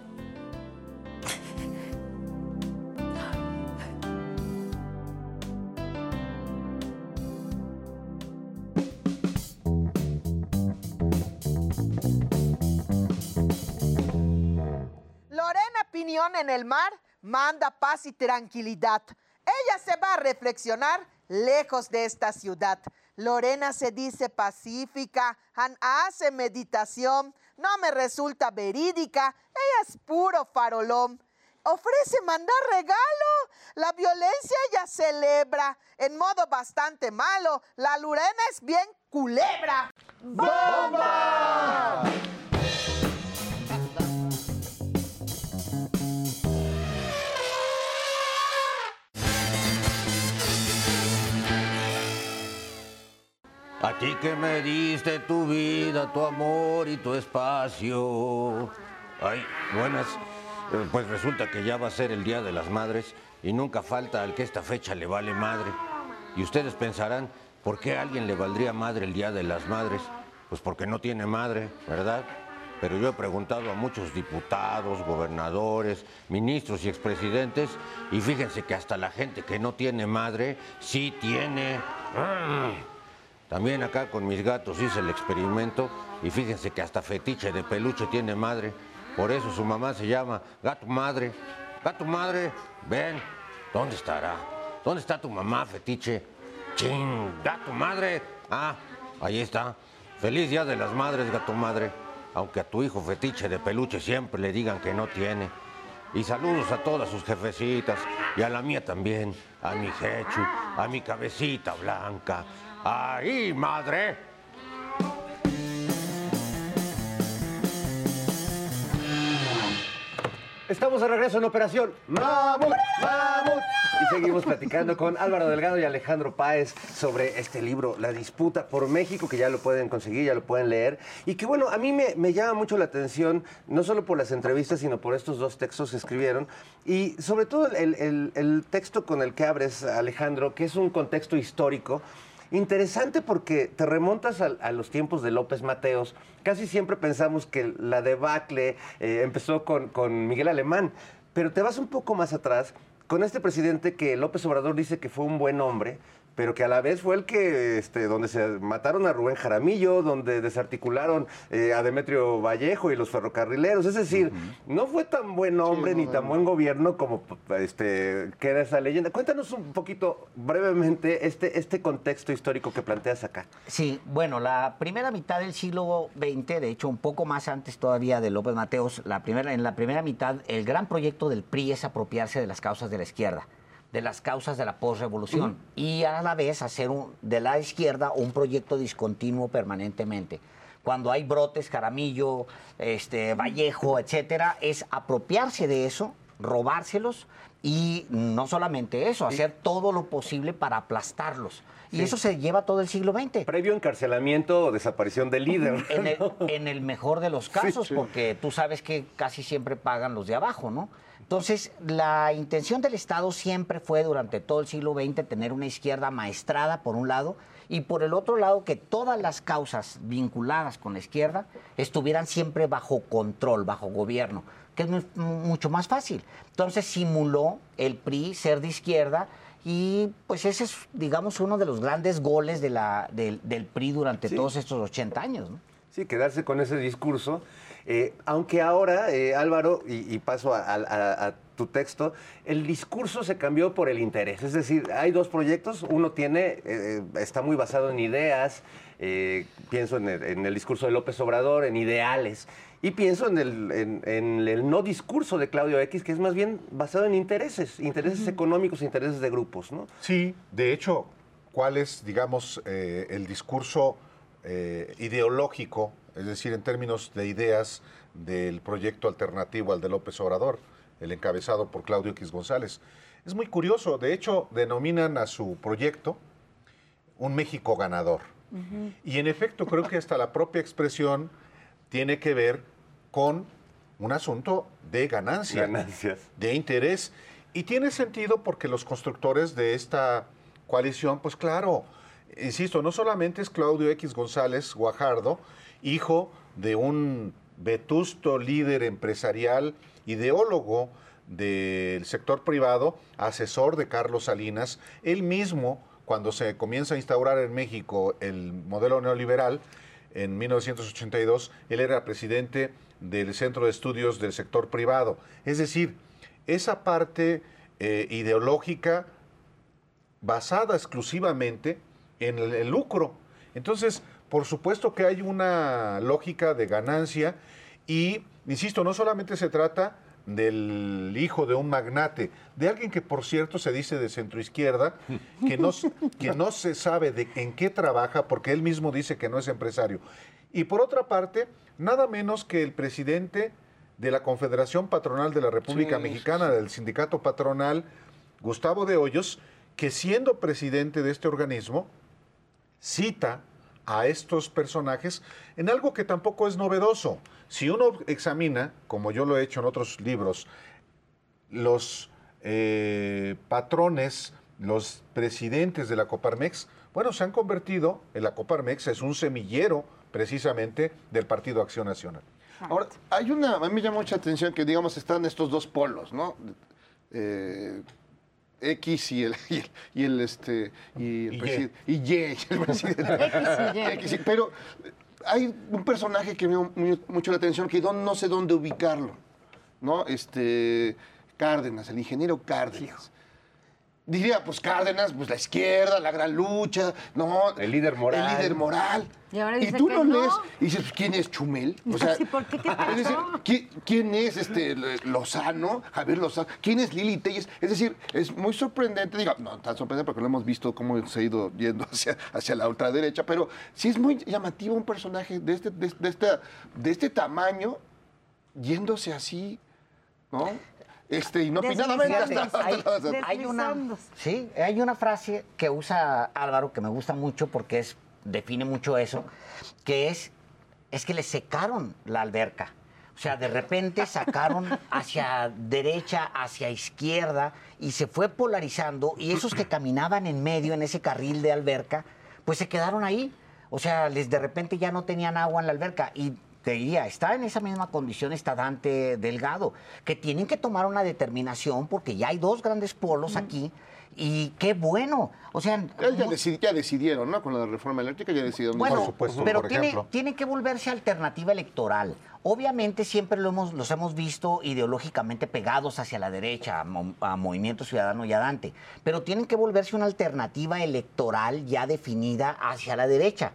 Speaker 9: Lorena Piñón en el mar manda paz y tranquilidad. Ella se va a reflexionar lejos de esta ciudad. Lorena se dice pacífica, hace meditación, no me resulta verídica, ella es puro farolón. Ofrece mandar regalo, la violencia ella celebra en modo bastante malo. La Lorena es bien culebra. ¡Bomba!
Speaker 14: A ti que me diste tu vida, tu amor y tu espacio. Ay, buenas. Eh, Pues resulta que ya va a ser el Día de las Madres y nunca falta al que esta fecha le vale madre. Y ustedes pensarán, ¿por qué a alguien le valdría madre el Día de las Madres? Pues porque no tiene madre, ¿verdad? Pero yo he preguntado a muchos diputados, gobernadores, ministros y expresidentes y fíjense que hasta la gente que no tiene madre sí tiene. Mm. También acá con mis gatos hice el experimento y fíjense que hasta fetiche de peluche tiene madre. Por eso su mamá se llama Gato Madre. Gato Madre, ven, ¿dónde estará? ¿Dónde está tu mamá, fetiche? Chin, Gato Madre. Ah, ahí está. Feliz Día de las Madres, Gato Madre. Aunque a tu hijo fetiche de peluche siempre le digan que no tiene. Y saludos a todas sus jefecitas y a la mía también, a mi Jechu, a mi cabecita blanca. ¡Ahí, madre!
Speaker 5: Estamos de regreso en Operación Mamut, Mamut. Y seguimos platicando con Álvaro Delgado y Alejandro Páez sobre este libro, La disputa por México, que ya lo pueden conseguir, ya lo pueden leer. Y que bueno, a mí me, me llama mucho la atención, no solo por las entrevistas, sino por estos dos textos que escribieron. Y sobre todo el, el- el texto con el que abres, Alejandro, que es un contexto histórico. Interesante porque te remontas a, los tiempos de López Mateos. Casi siempre pensamos que la debacle eh, empezó con Miguel Alemán, pero te vas un poco más atrás con este presidente que López Obrador dice que fue un buen hombre, pero que a la vez fue el que, este, donde se mataron a Rubén Jaramillo, donde desarticularon eh, a Demetrio Vallejo y los ferrocarrileros. Es decir, no fue tan buen hombre ni tan buen gobierno como este, queda esa leyenda. Cuéntanos un poquito brevemente este, este contexto histórico que planteas acá.
Speaker 10: Sí, bueno, la primera mitad del siglo XX, de hecho un poco más antes todavía de López Mateos, la primera, en la primera mitad el gran proyecto del PRI es apropiarse de las causas de la izquierda, de las causas de la posrevolución y a la vez hacer un- de la izquierda un proyecto discontinuo permanentemente. Cuando hay brotes, Jaramillo, este, Vallejo, etcétera, es apropiarse de eso, robárselos y no solamente eso, hacer todo lo posible para aplastarlos. Y
Speaker 5: Sí.
Speaker 10: eso se lleva todo el siglo XX.
Speaker 5: Previo encarcelamiento o desaparición del líder.
Speaker 10: En el, en el mejor de los casos, porque tú sabes que casi siempre pagan los de abajo, ¿no? Entonces, la intención del Estado siempre fue durante todo el siglo XX tener una izquierda maestrada, por un lado, y por el otro lado, que todas las causas vinculadas con la izquierda estuvieran siempre bajo control, bajo gobierno, que es mu- mucho más fácil. Entonces, simuló el PRI ser de izquierda y pues ese es, digamos, uno de los grandes goles de la, del, del PRI durante
Speaker 5: Sí.
Speaker 10: todos estos 80 años, ¿no?
Speaker 5: Sí, quedarse con ese discurso. Eh, aunque ahora, eh, Álvaro, y, y paso a, a- a tu texto, el discurso se cambió por el interés. Es decir, hay dos proyectos. Uno tiene, eh, está muy basado en ideas. eh, pienso en el, en el discurso de López Obrador, en ideales. Y pienso en el, en- en el no discurso de Claudio X, que es más bien basado en intereses, intereses económicos, intereses de grupos, ¿no?
Speaker 11: Sí, de hecho, ¿cuál es, digamos, eh, el discurso ideológico, es decir, en términos de ideas del proyecto alternativo al de López Obrador, el encabezado por Claudio X González? Es muy curioso, de hecho, denominan a su proyecto un México ganador. Y en efecto, creo que hasta la propia expresión tiene que ver con un asunto de ganancia,
Speaker 5: Ganancias.
Speaker 11: de interés. Y tiene sentido porque los constructores de esta coalición, pues claro, insisto, no solamente es Claudio X González Guajardo, hijo de un vetusto líder empresarial, ideólogo del sector privado, asesor de Carlos Salinas, él mismo, cuando se comienza a instaurar en México el modelo neoliberal, en 1982, él era presidente del Centro de Estudios del Sector Privado. Es decir, esa parte eh, ideológica basada exclusivamente en el, el lucro. Entonces, por supuesto que hay una lógica de ganancia y, insisto, no solamente se trata del hijo de un magnate, de alguien que por cierto se dice de centroizquierda, *laughs* que no, que no se sabe de en qué trabaja porque él mismo dice que no es empresario. Y por otra parte, nada menos que el presidente de la Confederación Patronal de la República
Speaker 2: Sí,
Speaker 11: Mexicana, del sindicato patronal, Gustavo de Hoyos, que siendo presidente de este organismo, cita a estos personajes en algo que tampoco es novedoso. Si uno examina, como yo lo he hecho en otros libros, los eh, patrones, los presidentes de la Coparmex, bueno, se han convertido, en la Coparmex es un semillero precisamente del Partido Acción Nacional.
Speaker 2: Ahora, hay una, a mí me llama mucha atención que, digamos, están estos dos polos, ¿no? Eh, X y el, *laughs* y el, y el, este, y el
Speaker 11: Y
Speaker 2: presidente. Y Y, *laughs* el presidente.
Speaker 6: X y
Speaker 2: Pero hay un personaje que me mu- mucho la atención que don- no sé dónde ubicarlo, ¿no? Este, Cárdenas, el ingeniero Cárdenas. Diría, pues Cárdenas, pues la izquierda, la gran lucha, ¿no?
Speaker 5: El líder moral.
Speaker 2: El líder moral.
Speaker 6: Y ahora
Speaker 2: Y
Speaker 6: dice
Speaker 2: tú
Speaker 6: que
Speaker 2: lo
Speaker 6: no.
Speaker 2: lees y dices, pues, ¿quién es Chumel? O sea,
Speaker 6: Sí, ¿por qué? ¿Qué *laughs*
Speaker 2: es decir, ¿quién es este Lozano? Javier Lozano. ¿Quién es Lili Telles? Es decir, es muy sorprendente, digo, no tan sorprendente porque lo hemos visto cómo se ha ido yendo hacia, hacia la ultraderecha, pero sí es muy llamativo un personaje de este, de, de esta, de este tamaño yéndose así, ¿no? Este, inopinadamente hasta,
Speaker 10: hay,
Speaker 2: hasta-
Speaker 10: hay una, sí, hay una frase que usa Álvaro que me gusta mucho porque es, define mucho eso, que es, es que le secaron la alberca. O sea, de repente sacaron *laughs* hacia derecha, hacia izquierda y se fue polarizando y esos que caminaban en medio, en ese carril de alberca, pues se quedaron ahí. O sea, les de repente ya no tenían agua en la alberca y te diría, está en esa misma condición está Dante Delgado, que tienen que tomar una determinación porque ya hay dos grandes polos aquí y qué bueno. O sea,
Speaker 2: Ya, ya
Speaker 10: no-
Speaker 2: ya decidieron, ¿no? Con la reforma eléctrica ya decidieron.
Speaker 10: bueno,
Speaker 11: Por supuesto,
Speaker 10: pero
Speaker 11: por
Speaker 10: tiene, tiene que volverse alternativa electoral. Obviamente siempre lo hemos, los hemos visto ideológicamente pegados hacia la derecha, a, Mo- a Movimiento Ciudadano y a Dante, pero tienen que volverse una alternativa electoral ya definida hacia la derecha.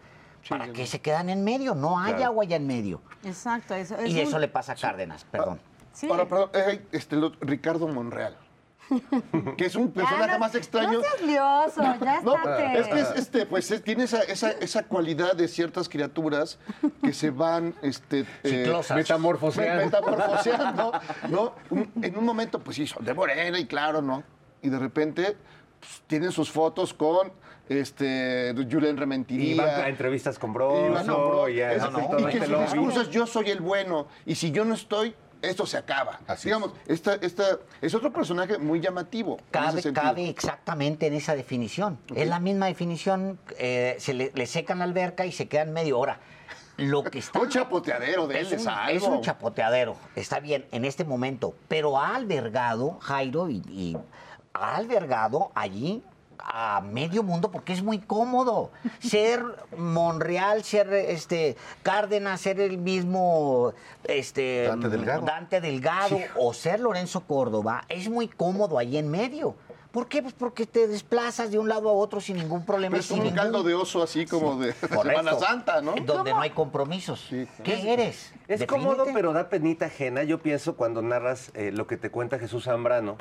Speaker 10: ¿Para qué se quedan en medio? No hay
Speaker 5: Claro.
Speaker 10: agua ya en medio.
Speaker 6: Exacto. Eso, es
Speaker 10: Y eso
Speaker 6: un-
Speaker 10: le pasa a Cárdenas, perdón.
Speaker 6: Sí.
Speaker 2: Ahora, perdón, eh, este, lo- Ricardo Monreal. *laughs* que es un personaje
Speaker 6: no-
Speaker 2: más extraño.
Speaker 6: No seas lioso, ya
Speaker 2: No,
Speaker 6: estate.
Speaker 2: es que es, este, pues es- tiene esa, esa, esa cualidad de ciertas criaturas que se van este, eh,
Speaker 10: Ciclosas.
Speaker 5: Metamorfoseando. *laughs*
Speaker 2: metamorfoseando, ¿no? Un- en un momento, pues sí, son de morena y claro, ¿no? Y de repente pues, tienen sus fotos con este, Julen
Speaker 5: Y
Speaker 2: Rementiría.
Speaker 5: van a entrevistas con
Speaker 2: Y van, bro,
Speaker 5: y,
Speaker 2: es-
Speaker 5: hacen
Speaker 2: y que
Speaker 5: este
Speaker 2: su discurso es yo soy el bueno y si yo no estoy, esto se acaba.
Speaker 11: Así
Speaker 2: Digamos, esta, esta, es otro personaje muy llamativo.
Speaker 10: Cabe, cabe exactamente en esa definición. Es la misma definición, eh, se le, le secan la alberca y se quedan medio hora. Lo que está... *laughs*
Speaker 2: Un chapoteadero de él
Speaker 10: es
Speaker 2: es
Speaker 10: un,
Speaker 2: algo.
Speaker 10: es un chapoteadero, está bien, en este momento, pero ha albergado, Jairo, y, y ha albergado allí a medio mundo porque es muy cómodo. Ser Monreal, ser este Cárdenas, ser el mismo este
Speaker 11: Dante Delgado.
Speaker 10: Dante Delgado o ser Lorenzo Córdoba es muy cómodo ahí en medio. ¿Por qué? Pues porque te desplazas de un lado a otro sin ningún problema.
Speaker 2: Es
Speaker 10: sin
Speaker 2: un
Speaker 10: ningún-
Speaker 2: caldo de oso así como de
Speaker 10: Correcto.
Speaker 2: Semana Santa, ¿no?
Speaker 10: Donde no hay compromisos. ¿Qué eres?
Speaker 5: Es
Speaker 10: Defínete.
Speaker 5: cómodo, pero da penita ajena. Yo pienso cuando narras eh, lo que te cuenta Jesús Zambrano,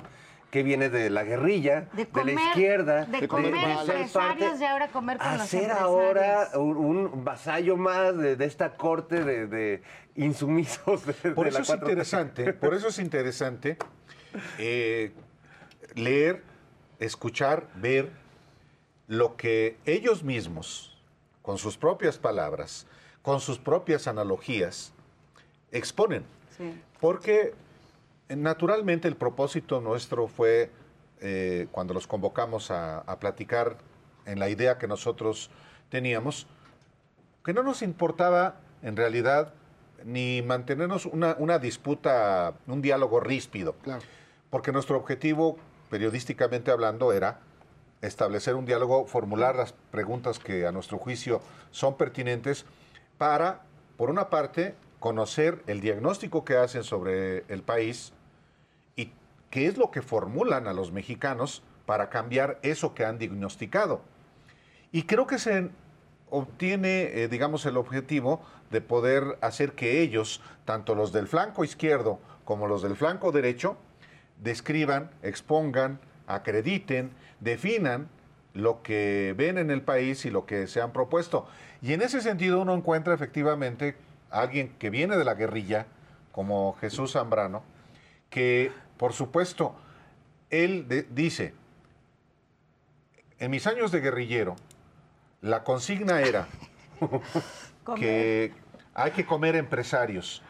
Speaker 5: que viene de la guerrilla, de,
Speaker 6: De
Speaker 5: la izquierda,
Speaker 6: de comer
Speaker 5: ser
Speaker 6: empresarios y ahora comer con
Speaker 5: a
Speaker 6: los
Speaker 5: ahora un, un vasallo más de, de esta corte de, de insumisos de,
Speaker 11: Por
Speaker 5: de
Speaker 11: eso
Speaker 5: la
Speaker 11: es
Speaker 5: 4T.
Speaker 11: interesante, por eso es interesante eh, leer, escuchar, ver lo que ellos mismos, con sus propias palabras, con sus propias analogías, exponen. Porque naturalmente el propósito nuestro fue, eh, cuando los convocamos a, a platicar en la idea que nosotros teníamos, que no nos importaba en realidad ni mantenernos una, una disputa, un diálogo ríspido. Porque nuestro objetivo, periodísticamente hablando, era establecer un diálogo, formular las preguntas que a nuestro juicio son pertinentes para, por una parte, conocer el diagnóstico que hacen sobre el país y qué es lo que formulan a los mexicanos para cambiar eso que han diagnosticado. Y creo que se obtiene, eh, digamos, el objetivo de poder hacer que ellos, tanto los del flanco izquierdo como los del flanco derecho, describan, expongan, acrediten, definan lo que ven en el país y lo que se han propuesto. Y en ese sentido uno encuentra efectivamente alguien que viene de la guerrilla, como Jesús Zambrano, que por supuesto, él de- dice, en mis años de guerrillero, la consigna era *laughs* que hay que comer empresarios.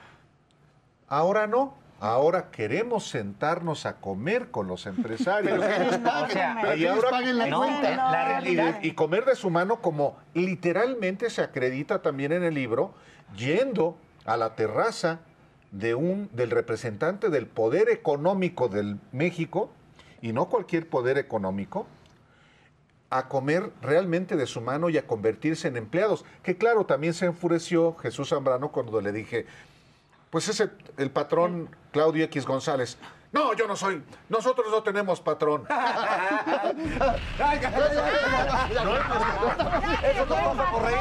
Speaker 11: Ahora no. Ahora queremos sentarnos a comer con los empresarios.
Speaker 2: Pero que ellos *laughs* paguen,
Speaker 10: O sea,
Speaker 2: pero que
Speaker 11: y
Speaker 2: ellos
Speaker 11: ahora-
Speaker 2: paguen la
Speaker 10: No,
Speaker 2: cuenta.
Speaker 10: la realidad
Speaker 11: y, y comer de su mano como literalmente se acredita también en el libro, yendo a la terraza de un, del representante del poder económico del México, y no cualquier poder económico, a comer realmente de su mano y a convertirse en empleados. Que claro, también se enfureció Jesús Zambrano cuando le dije, pues ese, el patrón Claudio X González. No, yo no soy. Nosotros no tenemos patrón.
Speaker 5: Eso no pasa por ¿eh?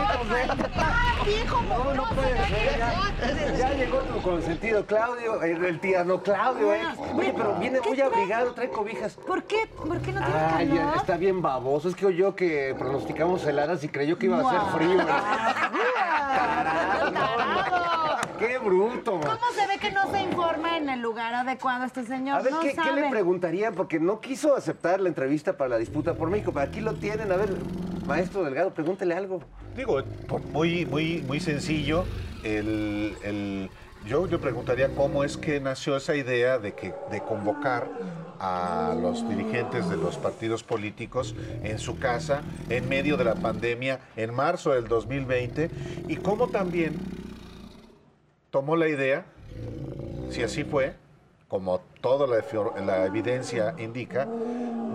Speaker 5: No, no puede ser. Ya, ya llegó tu consentido, Claudio, el, el tierno Claudio, ¿eh? Oye, pero viene muy abrigado, trae cobijas.
Speaker 6: ¿Por qué? ¿Por qué no tiene
Speaker 5: Ay,
Speaker 6: calor?
Speaker 5: está bien baboso. Es que oyó que pronosticamos heladas y creyó que iba a ser frío. ¿eh? *laughs* Tarado, no, no. Qué bruto, man.
Speaker 6: ¿Cómo se ve que no se informa en el lugar adecuado este señor?
Speaker 5: A ver,
Speaker 6: no
Speaker 5: ¿qué, le preguntaría? Porque no quiso aceptar la entrevista para la disputa por México. Pero aquí lo tienen. A ver, maestro Delgado, pregúntele algo.
Speaker 11: Digo, muy, muy, muy sencillo. El, el- yo le preguntaría cómo es que nació esa idea de, que, de convocar a los dirigentes de los partidos políticos en su casa en medio de la pandemia en marzo del 2020 y cómo también tomó la idea, si así fue, como toda la, la evidencia indica,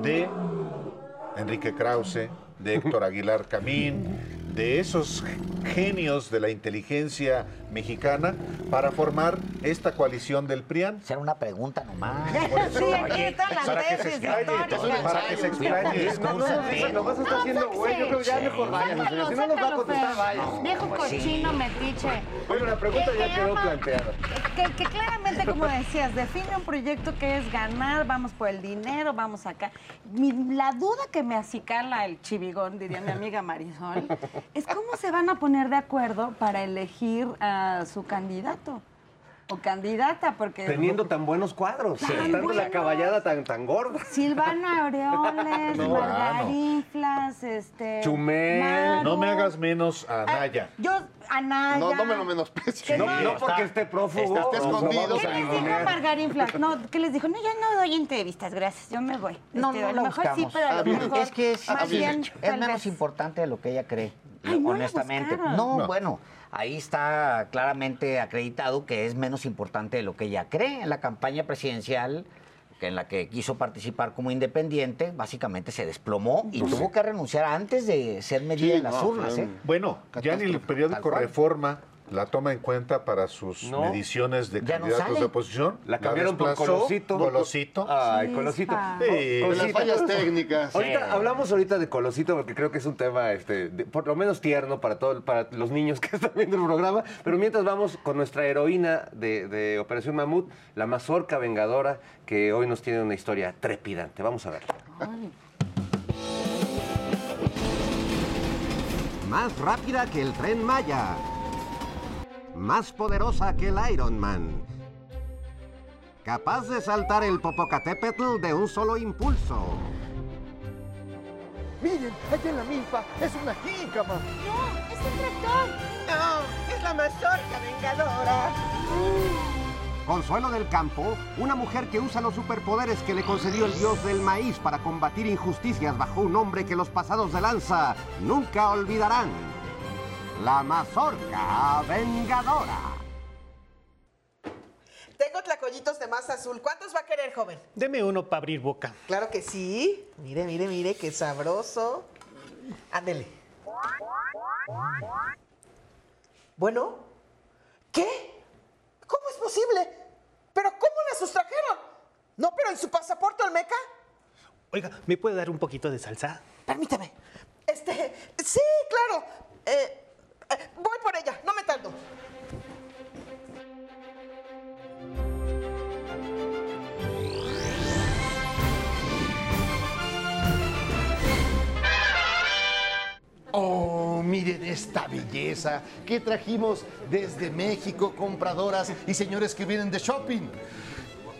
Speaker 11: de Enrique Krause, de Héctor Aguilar Camín, de esos genios de la inteligencia mexicana para formar esta coalición del PRIAN.
Speaker 10: Será una pregunta nomás.
Speaker 6: Sí, aquí están las
Speaker 11: para que se
Speaker 6: doctor.
Speaker 11: para que se explaye.
Speaker 5: No, no, nomás está haciendo güey. Yo creo que ya mejor vayan.
Speaker 6: Sácalo,
Speaker 5: Si no nos va a contestar, vaya.
Speaker 6: Viejo cochino, metiche.
Speaker 5: Bueno, la pregunta ya
Speaker 6: que
Speaker 5: quedó planteada.
Speaker 6: Que, que como decías, define un proyecto que es ganar, vamos por el dinero, vamos acá. La duda que me acicala el chivigón, diría mi amiga Marisol, es cómo se van a poner de acuerdo para elegir a su candidato o candidata, porque...
Speaker 5: Teniendo tan buenos cuadros.
Speaker 6: Tan
Speaker 5: Estando la caballada tan, tan gorda.
Speaker 6: Silvano Aureoles, *laughs*
Speaker 11: No,
Speaker 6: Margarinflas, este...
Speaker 5: Chumel.
Speaker 6: Maru.
Speaker 11: No me hagas menos a Naya.
Speaker 6: Yo, Anaya.
Speaker 2: No, no me lo menosprecies.
Speaker 5: No,
Speaker 6: no-
Speaker 5: porque esté prófugo.
Speaker 2: está
Speaker 5: lo
Speaker 2: escondido.
Speaker 6: ¿Qué
Speaker 5: a
Speaker 6: les dijo
Speaker 5: ningunear.
Speaker 6: Margarinflas? No, ¿qué les dijo? No, yo no doy entrevistas, gracias, yo me voy.
Speaker 10: No,
Speaker 6: Este,
Speaker 10: no
Speaker 6: a lo mejor sí,
Speaker 10: buscamos.
Speaker 6: pero a lo
Speaker 2: Ah,
Speaker 6: mejor
Speaker 10: Es que es,
Speaker 6: más
Speaker 2: bien
Speaker 6: bien,
Speaker 2: hecho.
Speaker 10: es menos importante de lo que ella cree,
Speaker 6: Ay, no la
Speaker 10: honestamente. No. bueno, ahí está claramente acreditado que es menos importante de lo que ella cree. En la campaña presidencial en la que quiso participar como independiente, básicamente se desplomó y tuvo que renunciar antes de ser medida en las urnas. ¿eh?
Speaker 11: Bueno, ya ni el periódico. Reforma la toma en cuenta para sus
Speaker 5: No.
Speaker 11: mediciones de
Speaker 10: no
Speaker 11: candidatos
Speaker 10: sale.
Speaker 11: de oposición.
Speaker 5: La cambiaron por
Speaker 11: desplazó,
Speaker 5: Colosito.
Speaker 11: Colosito.
Speaker 5: Ay, Colosito.
Speaker 11: Sí,
Speaker 5: Colosito.
Speaker 2: las fallas técnicas.
Speaker 5: Ahorita
Speaker 10: Sí.
Speaker 5: hablamos ahorita de Colosito porque creo que es un tema este, de- por lo menos tierno para todo, para los niños *laughs* que están viendo el programa. Pero mientras vamos con nuestra heroína de, de Operación Mamut, la mazorca vengadora, que hoy nos tiene una historia trepidante. Vamos a ver.
Speaker 15: Más rápida que el tren Maya. Más poderosa que el Iron Man. Capaz de saltar el Popocatépetl de un solo impulso.
Speaker 2: Miren, allá en la milpa es una jícama.
Speaker 12: No, es un tractor.
Speaker 9: No, es la mazorca vengadora.
Speaker 15: Consuelo del Campo, una mujer que usa los superpoderes que le concedió el dios del maíz para combatir injusticias bajo un nombre que los pasados de lanza nunca olvidarán. La mazorca vengadora.
Speaker 9: Tengo tlacoyitos de masa azul. ¿Cuántos va a querer, joven?
Speaker 1: Deme uno para abrir boca.
Speaker 9: Claro que sí. Mire, mire, mire, qué sabroso. Ándele. Bueno, ¿qué? ¿Cómo es posible? ¿Pero cómo la sustrajeron? No, pero en su pasaporte Olmeca.
Speaker 1: Oiga, ¿me puede dar un poquito de salsa?
Speaker 9: Permítame. Este, sí, claro. Eh, eh, voy por ella, no me tardo.
Speaker 2: Oh, miren esta belleza que trajimos desde México, compradoras y señores que vienen de shopping.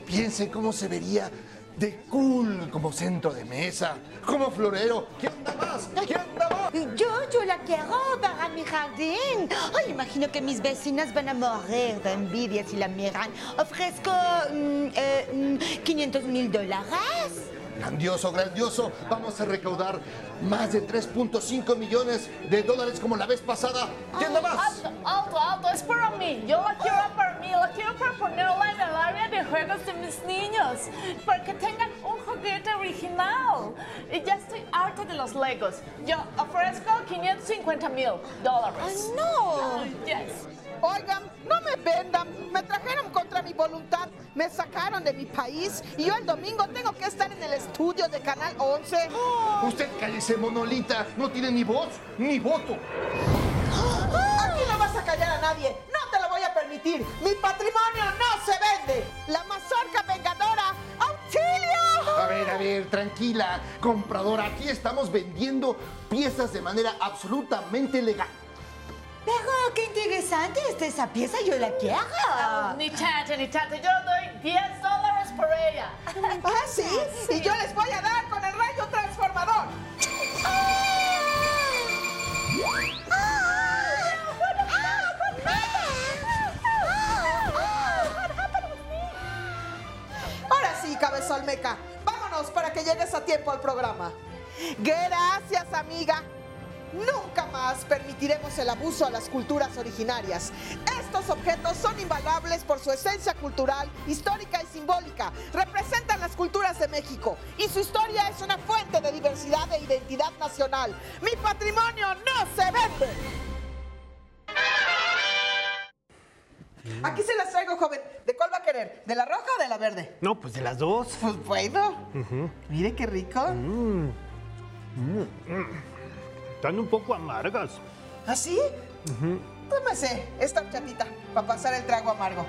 Speaker 2: Piensen cómo se vería de cool como centro de mesa, como florero. ¿Quién da más? ¿Quién da más?
Speaker 12: Yo, yo la quiero para mi jardín. Ay, imagino que mis vecinas van a morir de envidia si la miran. Ofrezco mm, eh, mm, 500 mil dólares.
Speaker 2: Grandioso, grandioso. Vamos a recaudar más de 3.5 millones de dólares como la vez pasada. ¿Quién da más?
Speaker 4: Alto, alto, alto, es para mí. Yo la quiero para mí, la quiero para ponerla en el área de juegos de mis niños, para que tengan un juguete original. Y ya estoy harta de los Legos. Yo ofrezco 550 mil dólares.
Speaker 12: Ay, no.
Speaker 4: Ay, yes.
Speaker 9: Oigan, no me vendan. Me trajeron contra mi voluntad. Me sacaron de mi país y yo el domingo tengo que estar en el estudio de Canal 11.
Speaker 2: Usted cállese, monolita. No tiene ni voz ni voto.
Speaker 9: Aquí no vas a callar a nadie. No te lo voy a permitir. Mi patrimonio no se vende. La mazorca vengadora. ¡Auxilio!
Speaker 2: A ver, a ver, tranquila, compradora. Aquí estamos vendiendo piezas de manera absolutamente legal.
Speaker 12: Pero qué interesante está esa pieza, yo la quiero.
Speaker 4: Ni chance, ni chance. Yo doy 10 dólares por ella.
Speaker 9: Ah, sí. Y yo les voy a dar con el rayo transformador. Ahora sí, cabeza olmeca. Vámonos para que llegues a tiempo al programa. Gracias, amiga. Nunca más permitiremos el abuso a las culturas originarias. Estos objetos son invaluables por su esencia cultural, histórica y simbólica. Representan las culturas de México y su historia es una fuente de diversidad e identidad nacional. Mi patrimonio no se vende. Aquí se las traigo, joven. ¿De cuál va a querer? ¿De la roja o de la verde?
Speaker 1: No, pues de las dos.
Speaker 9: Pues bueno. Mire qué rico.
Speaker 1: Están un poco amargas.
Speaker 9: ¿Así? Tómese esta horchatita para pasar el trago amargo.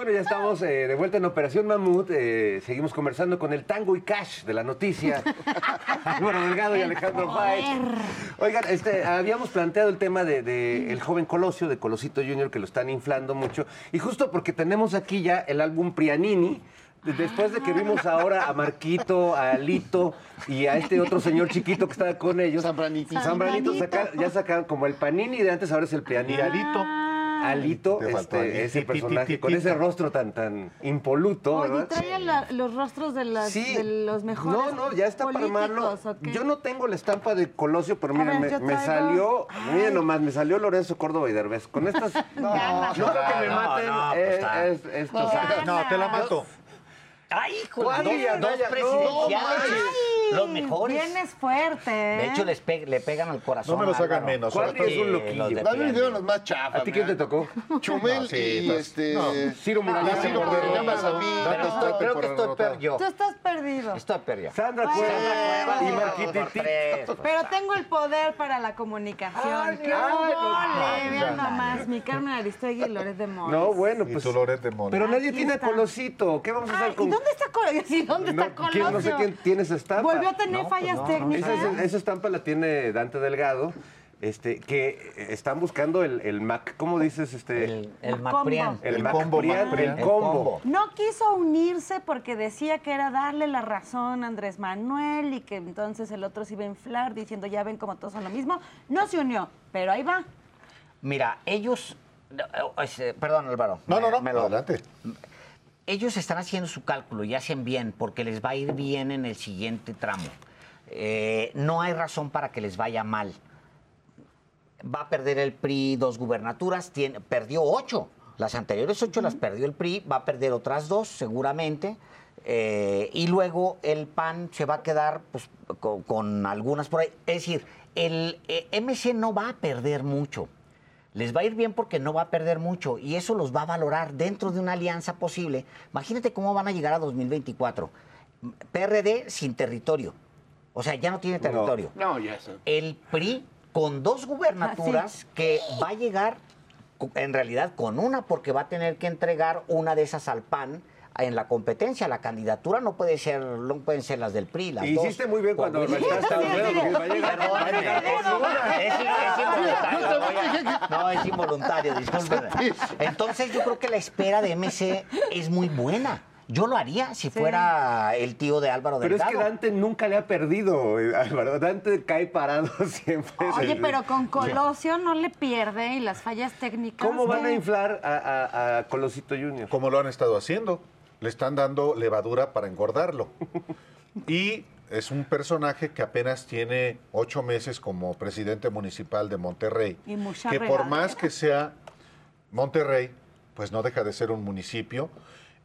Speaker 5: Bueno, ya estamos eh, de vuelta en Operación Mamut. eh, seguimos conversando con el Tango y Cash de la noticia. *laughs* Álvaro Delgado y Alejandro Paez. Oigan, este, habíamos planteado el tema de, de el joven Colosio, de Colosito Junior, que lo están inflando mucho. Y justo porque tenemos aquí ya el álbum Prianini Después de que vimos ahora a Marquito, a Alito y a este otro señor chiquito que estaba con ellos.
Speaker 2: Zambranito.
Speaker 5: Zambranito saca- ya sacaron como el panini de antes, ahora es el pianito.
Speaker 11: Alito.
Speaker 5: Este, ese personaje con ese rostro tan, tan impoluto,
Speaker 6: Oye,
Speaker 5: ¿verdad?
Speaker 6: trae la- los rostros de, las,
Speaker 5: Sí.
Speaker 6: de los mejores
Speaker 5: No, no, ya está para armarlo. Yo no tengo la estampa de Colosio, pero
Speaker 6: A
Speaker 5: miren,
Speaker 6: ver,
Speaker 5: me, salió,
Speaker 6: Ay.
Speaker 5: miren nomás, me salió Lorenzo Córdoba y Derbez. Con estas, *laughs* no,
Speaker 6: Ganas.
Speaker 5: no creo que me maten
Speaker 10: no, pues
Speaker 5: eh, es-.
Speaker 11: No, te la mato.
Speaker 10: Ay, hijo,
Speaker 5: ¿Cuál,
Speaker 10: dos, dos
Speaker 5: no,
Speaker 10: presidenciales.
Speaker 6: Ay,
Speaker 10: los mejores.
Speaker 6: Vienes fuerte, ¿eh?
Speaker 10: De hecho, les pe- le pegan al corazón.
Speaker 11: No me hagan
Speaker 10: Álvaro.
Speaker 11: menos,
Speaker 5: ¿Cuál es un loquillo?
Speaker 2: A mí me dieron los más chafas.
Speaker 5: ¿A ti quién te tocó?
Speaker 2: Chumel
Speaker 11: No, sí,
Speaker 2: y
Speaker 11: estás-
Speaker 2: este.
Speaker 11: no.
Speaker 5: Ciro Murayama.
Speaker 2: Ah, Ciro Murayama, a mí.
Speaker 10: Pero
Speaker 11: Date-
Speaker 10: estoy-
Speaker 11: date
Speaker 10: creo que estoy yo.
Speaker 6: Tú estás perdido.
Speaker 10: Estoy yo.
Speaker 5: Sandra
Speaker 6: Sandra
Speaker 5: y. Marquititi.
Speaker 6: Pero tengo el poder para la comunicación.
Speaker 5: Ay,
Speaker 6: ¡Qué mole!
Speaker 5: no,
Speaker 6: Vean
Speaker 10: no,
Speaker 6: nomás, mi Carmen Aristegui y Loret de Mola.
Speaker 5: No, bueno,
Speaker 11: Y
Speaker 5: pues.
Speaker 11: tu Loret de Mola.
Speaker 5: Pero nadie tiene. Colosito. ¿Qué vamos a hacer
Speaker 6: ¿y
Speaker 5: con.?
Speaker 6: Dónde está Colosio? *laughs* Sí, ¿dónde
Speaker 5: No,
Speaker 6: está Colosio?
Speaker 5: ¿quién- no sé quién tiene esa estampa.
Speaker 6: Volvió a tener
Speaker 10: No, pues
Speaker 6: fallas
Speaker 10: no, no.
Speaker 6: técnicas.
Speaker 5: Esa, esa estampa la tiene Dante Delgado, este, que están buscando el, el Mac, ¿cómo dices? Este,
Speaker 10: El, el
Speaker 6: Combo.
Speaker 10: Macprián.
Speaker 5: el
Speaker 11: El
Speaker 5: Mac
Speaker 11: combo,
Speaker 5: Prián, el
Speaker 10: El
Speaker 5: combo.
Speaker 6: No quiso unirse porque decía que era darle la razón a Andrés Manuel y que entonces el otro se iba a inflar diciendo ya ven como todos son lo mismo. No se unió, pero ahí va.
Speaker 10: Mira, ellos. eh, eh, Perdón, Álvaro.
Speaker 11: No,
Speaker 10: me-
Speaker 11: no, no.
Speaker 10: me lo-
Speaker 11: Adelante.
Speaker 10: Ellos están haciendo su cálculo y hacen bien porque les va a ir bien en el siguiente tramo. Eh, no hay razón para que les vaya mal. Va a perder el PRI dos gubernaturas, tiene, perdió ocho. Las anteriores ocho las perdió el PRI, va a perder otras dos seguramente. eh, y luego el PAN se va a quedar pues, con, con algunas por ahí. Es decir, el eh, MC no va a perder mucho les va a ir bien porque no va a perder mucho y eso los va a valorar dentro de una alianza posible. Imagínate cómo van a llegar a 2024. PRD sin territorio. O sea, ya no tiene territorio.
Speaker 2: No, ya sé.
Speaker 10: El PRI con dos gubernaturas que va a llegar en realidad con una porque va a tener que entregar una de esas al PAN en la competencia. La candidatura no puede ser, no pueden ser las del PRI. Las dos.
Speaker 5: Hiciste muy bien cuando a
Speaker 10: No, es involuntario, discúlpeme. Entonces yo creo que la espera de MC es muy buena. Yo lo haría si fuera el tío de Álvaro
Speaker 5: Pero es
Speaker 10: Delgado.
Speaker 5: que Dante nunca le ha perdido, eh, Álvaro. Dante cae parado *laughs* siempre.
Speaker 6: Oye, pero con Colosio no le pierde y las fallas técnicas.
Speaker 5: ¿Cómo van a inflar a, a- a Colosito Junior?
Speaker 11: Como lo han estado haciendo. Le están dando levadura para engordarlo. Y es un personaje que apenas tiene ocho meses como presidente municipal de Monterrey.
Speaker 6: Y mucha
Speaker 11: que por más que sea Monterrey, pues no deja de ser un municipio.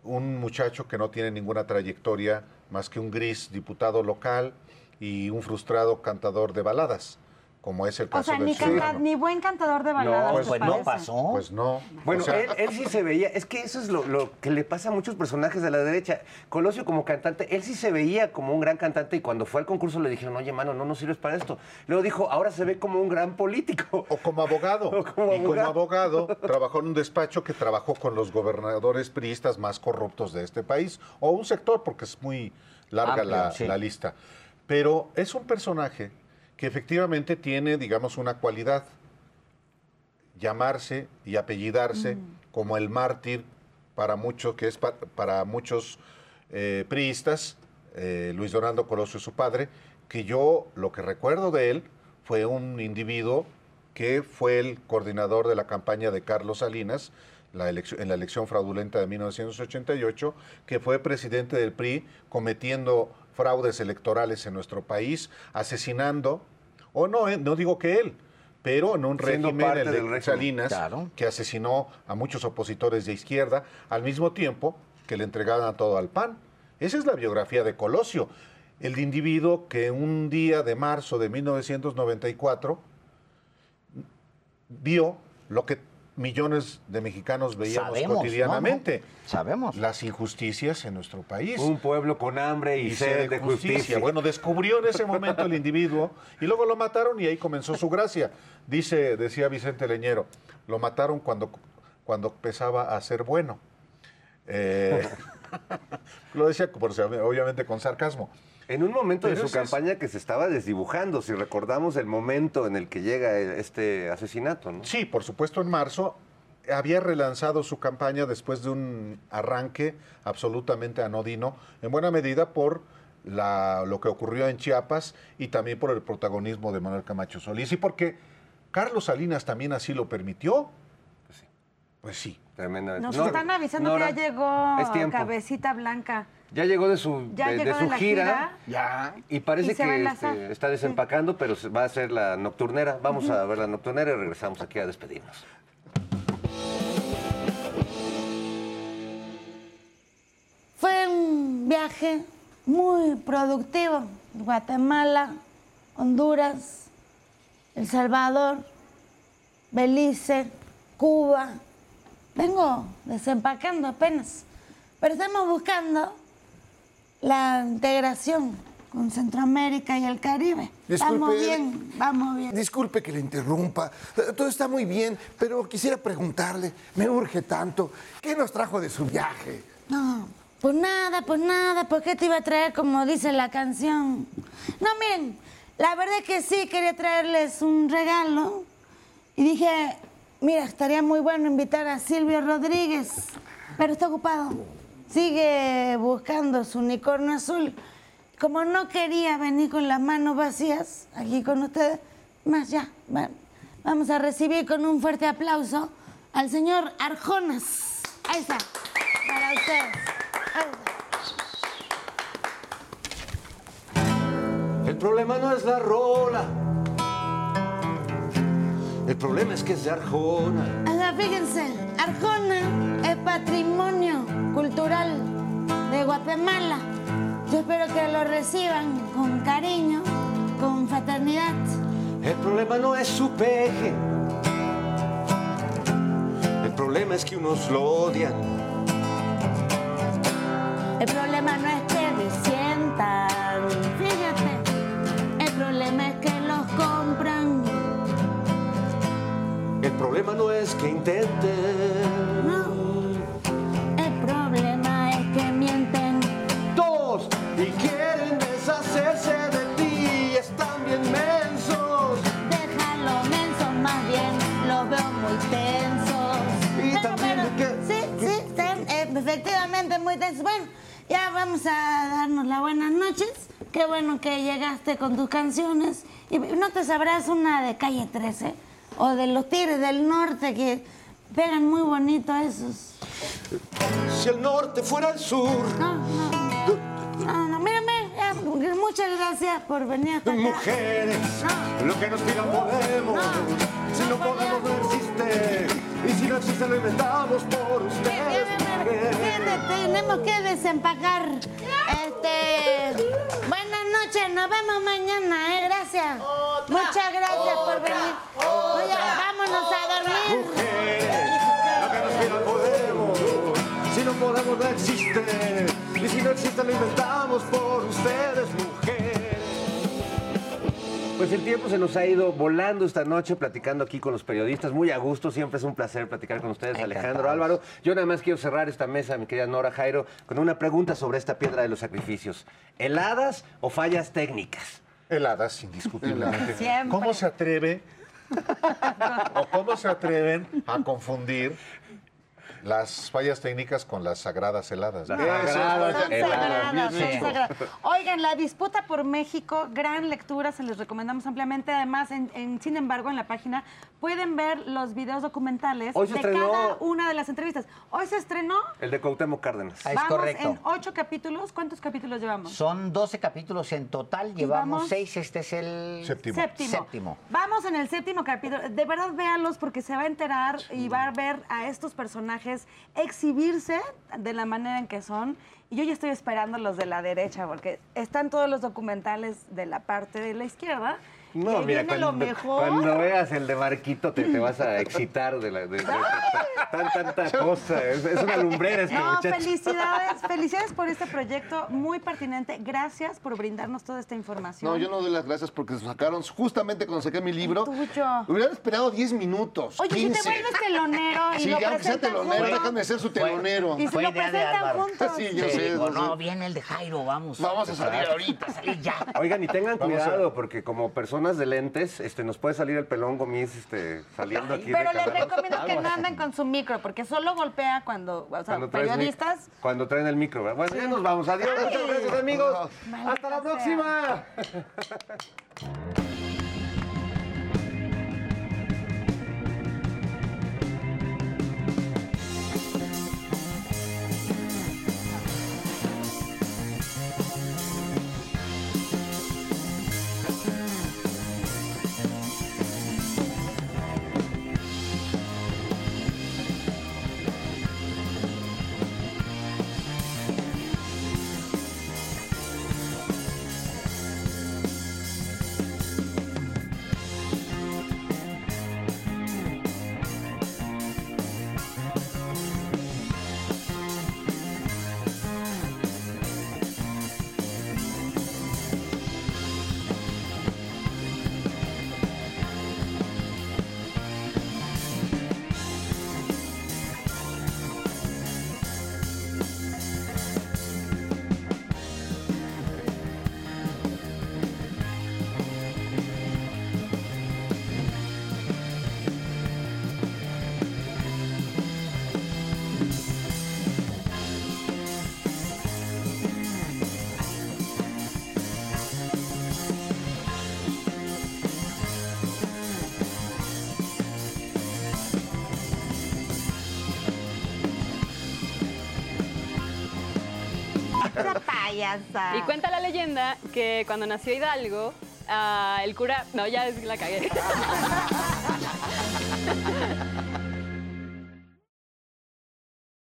Speaker 11: Un muchacho que no tiene ninguna trayectoria más que un gris diputado local y un frustrado cantador de baladas, como es el
Speaker 6: O
Speaker 11: caso
Speaker 6: sea,
Speaker 11: del
Speaker 6: ni, canta-
Speaker 11: ciudadano.
Speaker 6: ni buen cantador de baladas.
Speaker 11: pues,
Speaker 6: ¿te
Speaker 11: no
Speaker 6: parece?
Speaker 10: pasó.
Speaker 11: Pues no.
Speaker 5: Bueno,
Speaker 11: O sea,
Speaker 5: él, él sí se veía, es que eso es lo, lo que le pasa a muchos personajes de la derecha. Colosio como cantante, él sí se veía como un gran cantante y cuando fue al concurso le dijeron, oye, mano, no nos sirves para esto. Luego dijo, ahora se ve como un gran político. *laughs*
Speaker 11: O como abogado. *laughs*
Speaker 5: O como
Speaker 11: y como
Speaker 5: abogado.
Speaker 11: abogado *laughs* trabajó en un despacho que trabajó con los gobernadores priistas más corruptos de este país. O un sector, porque es muy larga
Speaker 10: Amplio,
Speaker 11: la,
Speaker 10: sí.
Speaker 11: la lista. Pero es un personaje que efectivamente tiene, digamos, una cualidad. Llamarse y apellidarse como el mártir para muchos, que es pa- para muchos eh, priistas, eh, Luis Donaldo Colosio, su padre, que yo lo que recuerdo de él fue un individuo que fue el coordinador de la campaña de Carlos Salinas la elección- en la elección fraudulenta de 1988, que fue presidente del PRI cometiendo fraudes electorales en nuestro país, asesinando, o no, eh, no digo que él, pero en un régimen,
Speaker 5: parte
Speaker 11: el de
Speaker 5: del régimen,
Speaker 11: Salinas,
Speaker 10: claro.
Speaker 11: que asesinó a muchos opositores de izquierda, al mismo tiempo que le entregaban todo al PAN. Esa es la biografía de Colosio, el individuo que un día de marzo de 1994 vio lo que millones de mexicanos veíamos
Speaker 10: Sabemos,
Speaker 11: cotidianamente.
Speaker 10: ¿no? Sabemos.
Speaker 11: Las injusticias en nuestro país.
Speaker 5: Un pueblo con hambre y, sed de justicia.
Speaker 11: Bueno, descubrió en ese *laughs* momento el individuo y luego lo mataron y ahí comenzó su gracia. Dice, decía Vicente Leñero, lo mataron cuando, cuando empezaba a ser bueno. Eh, *laughs* *laughs* lo decía, por, obviamente, con sarcasmo.
Speaker 5: En un momento de su
Speaker 11: es-
Speaker 5: campaña que se estaba desdibujando, si recordamos el momento en el que llega este asesinato, ¿no?
Speaker 11: Sí, por supuesto, en marzo había relanzado su campaña después de un arranque absolutamente anodino, en buena medida por la- lo que ocurrió en Chiapas y también por el protagonismo de Manuel Camacho Solís y porque Carlos Salinas también así lo permitió. Pues sí.
Speaker 5: Tremendamente.
Speaker 6: Nos
Speaker 5: No,
Speaker 6: están avisando
Speaker 5: Nora,
Speaker 6: que ya llegó
Speaker 5: es tiempo.
Speaker 6: Cabecita Blanca.
Speaker 5: Ya llegó de su,
Speaker 6: Ya
Speaker 5: de, su
Speaker 6: de la
Speaker 5: gira,
Speaker 6: gira.
Speaker 5: Ya. y parece
Speaker 6: Y
Speaker 5: que este, está desempacando, pero va a ser la nocturnera. Vamos a ver la nocturnera y regresamos aquí a despedirnos.
Speaker 6: Fue un viaje muy productivo. Guatemala, Honduras, El Salvador, Belice, Cuba. Vengo desempacando apenas. Pero estamos buscando la integración con Centroamérica y el Caribe. Vamos
Speaker 2: Disculpe.
Speaker 6: bien, vamos bien.
Speaker 2: Disculpe que le interrumpa. Eh, Todo está muy bien, pero quisiera preguntarle, me urge tanto, ¿qué nos trajo de su viaje?
Speaker 6: No, pues nada, pues nada, ¿por qué te iba a traer como dice la canción? No, miren, la verdad es que sí quería traerles un regalo y dije, mira, estaría muy bueno invitar a Silvio Rodríguez, pero está ocupado. Sigue buscando su unicornio azul. Como no quería venir con las manos vacías aquí con ustedes, más ya, va- vamos a recibir con un fuerte aplauso al señor Arjonas. Ahí está, para ustedes. Ahí está.
Speaker 5: El problema no es la rola. El problema es que es de Arjona.
Speaker 6: Sea, fíjense, Arjona es patrimonio cultural de Guatemala. Yo espero que lo reciban con cariño, con fraternidad.
Speaker 5: El problema no es su peje. El problema es que unos lo odian.
Speaker 6: No es que
Speaker 5: intenten.
Speaker 6: No. El problema es que mienten.
Speaker 5: Dos y quieren deshacerse de ti. Están bien mensos.
Speaker 6: Déjalo menso, más bien los veo muy tensos.
Speaker 5: Y
Speaker 6: Pero,
Speaker 5: también
Speaker 6: pero,
Speaker 5: que-
Speaker 6: Sí, sí, efectivamente muy tensos. Bueno, ya vamos a darnos las buenas noches. Qué bueno que llegaste con tus canciones. ¿Y no te sabrás una de Calle 13? O de los Tigres del Norte que pegan muy bonito esos.
Speaker 5: Si el norte fuera el sur.
Speaker 6: No, no. No, no, mírame. ya, muchas gracias por venir hasta acá.
Speaker 5: Mujeres, lo que nos pidan podemos. Si no podemos, no existe. Y si no existe, lo inventamos por ustedes.
Speaker 6: Tenemos que desempacar. Este, buenas noches, nos vemos mañana, ¿eh? Gracias. Muchas gracias por venir. Oye, vámonos a dormir.
Speaker 5: Lo que nos pidan podemos. Si no podemos, no existe. Y si no existe, lo inventamos por ustedes, mujeres. Pues el tiempo se nos ha ido volando esta noche platicando aquí con los periodistas. Muy a gusto, siempre es un placer platicar con ustedes, Alejandro Álvaro. Yo nada más quiero cerrar esta mesa, mi querida Nora Jairo, con una pregunta sobre esta piedra de los sacrificios. ¿Heladas o fallas técnicas?
Speaker 11: Heladas, indiscutiblemente.
Speaker 6: Siempre.
Speaker 11: ¿Cómo se atreve *laughs* o cómo se atreven a confundir las fallas técnicas con las sagradas heladas?
Speaker 5: Las sagradas
Speaker 6: Son sagradas, son
Speaker 11: Sí.
Speaker 6: sagradas. Oigan, la disputa por México, gran lectura, se les recomendamos ampliamente. Además, en, en- sin embargo, en la página pueden ver los videos documentales de
Speaker 5: estrenó-
Speaker 6: cada una de las entrevistas. Hoy se estrenó.
Speaker 5: El de Cuauhtémoc Cárdenas.
Speaker 10: Ah, es
Speaker 6: vamos
Speaker 10: correcto.
Speaker 6: en ocho capítulos. ¿Cuántos capítulos llevamos?
Speaker 10: Son 12 capítulos en total, llevamos
Speaker 6: vamos-
Speaker 10: 6, este es el
Speaker 11: Séptimo.
Speaker 6: Séptimo.
Speaker 10: Séptimo.
Speaker 6: Vamos en el séptimo capítulo. De verdad, véanlos porque se va a enterar y va a ver a estos personajes exhibirse de la manera en que son. Y yo ya estoy esperando los de la derecha porque están todos los documentales de la parte de la izquierda.
Speaker 5: No,
Speaker 6: ahí
Speaker 5: mira,
Speaker 6: viene lo
Speaker 5: cuando,
Speaker 6: mejor.
Speaker 5: cuando veas el de Marquito te, te vas a excitar de, la, de, de- de- tan, tanta cosa. Es, es una lumbrera este
Speaker 6: No,
Speaker 5: muchacho.
Speaker 6: felicidades, felicidades por este proyecto muy pertinente. Gracias por brindarnos toda esta información.
Speaker 2: No, yo no doy las gracias porque se sacaron justamente cuando saqué mi libro.
Speaker 6: Tuyo.
Speaker 2: Hubieran esperado 10 minutos.
Speaker 6: Oye, si
Speaker 2: 15.
Speaker 6: te vuelves telonero y
Speaker 2: Sí,
Speaker 6: lo
Speaker 2: aunque sea telonero,
Speaker 6: juntos.
Speaker 2: déjame ser su telonero.
Speaker 6: Y se
Speaker 10: Fue
Speaker 6: lo presentan juntos.
Speaker 2: Sí, yo sé.
Speaker 10: Digo,
Speaker 2: no sé.
Speaker 10: viene el de Jairo, vamos.
Speaker 2: Vamos a salir ahorita.
Speaker 10: Salir ya.
Speaker 5: Oigan, y tengan
Speaker 11: Vamos a-
Speaker 5: cuidado, porque como persona de lentes, este, nos puede salir el pelón gomis este, saliendo aquí
Speaker 6: Pero
Speaker 5: de
Speaker 6: les recomiendo que no anden con su micro, porque solo golpea cuando, o sea,
Speaker 5: Cuando
Speaker 6: periodistas.
Speaker 5: Cuando traen el micro. ¿verdad? Bueno, ya nos vamos. Adiós.
Speaker 6: Ay.
Speaker 5: Muchas gracias, amigos.
Speaker 6: Maldita
Speaker 5: Hasta la próxima. *laughs*
Speaker 8: Y cuenta la leyenda que cuando nació Hidalgo, ah, el cura. No, ya es- la cagué. *laughs*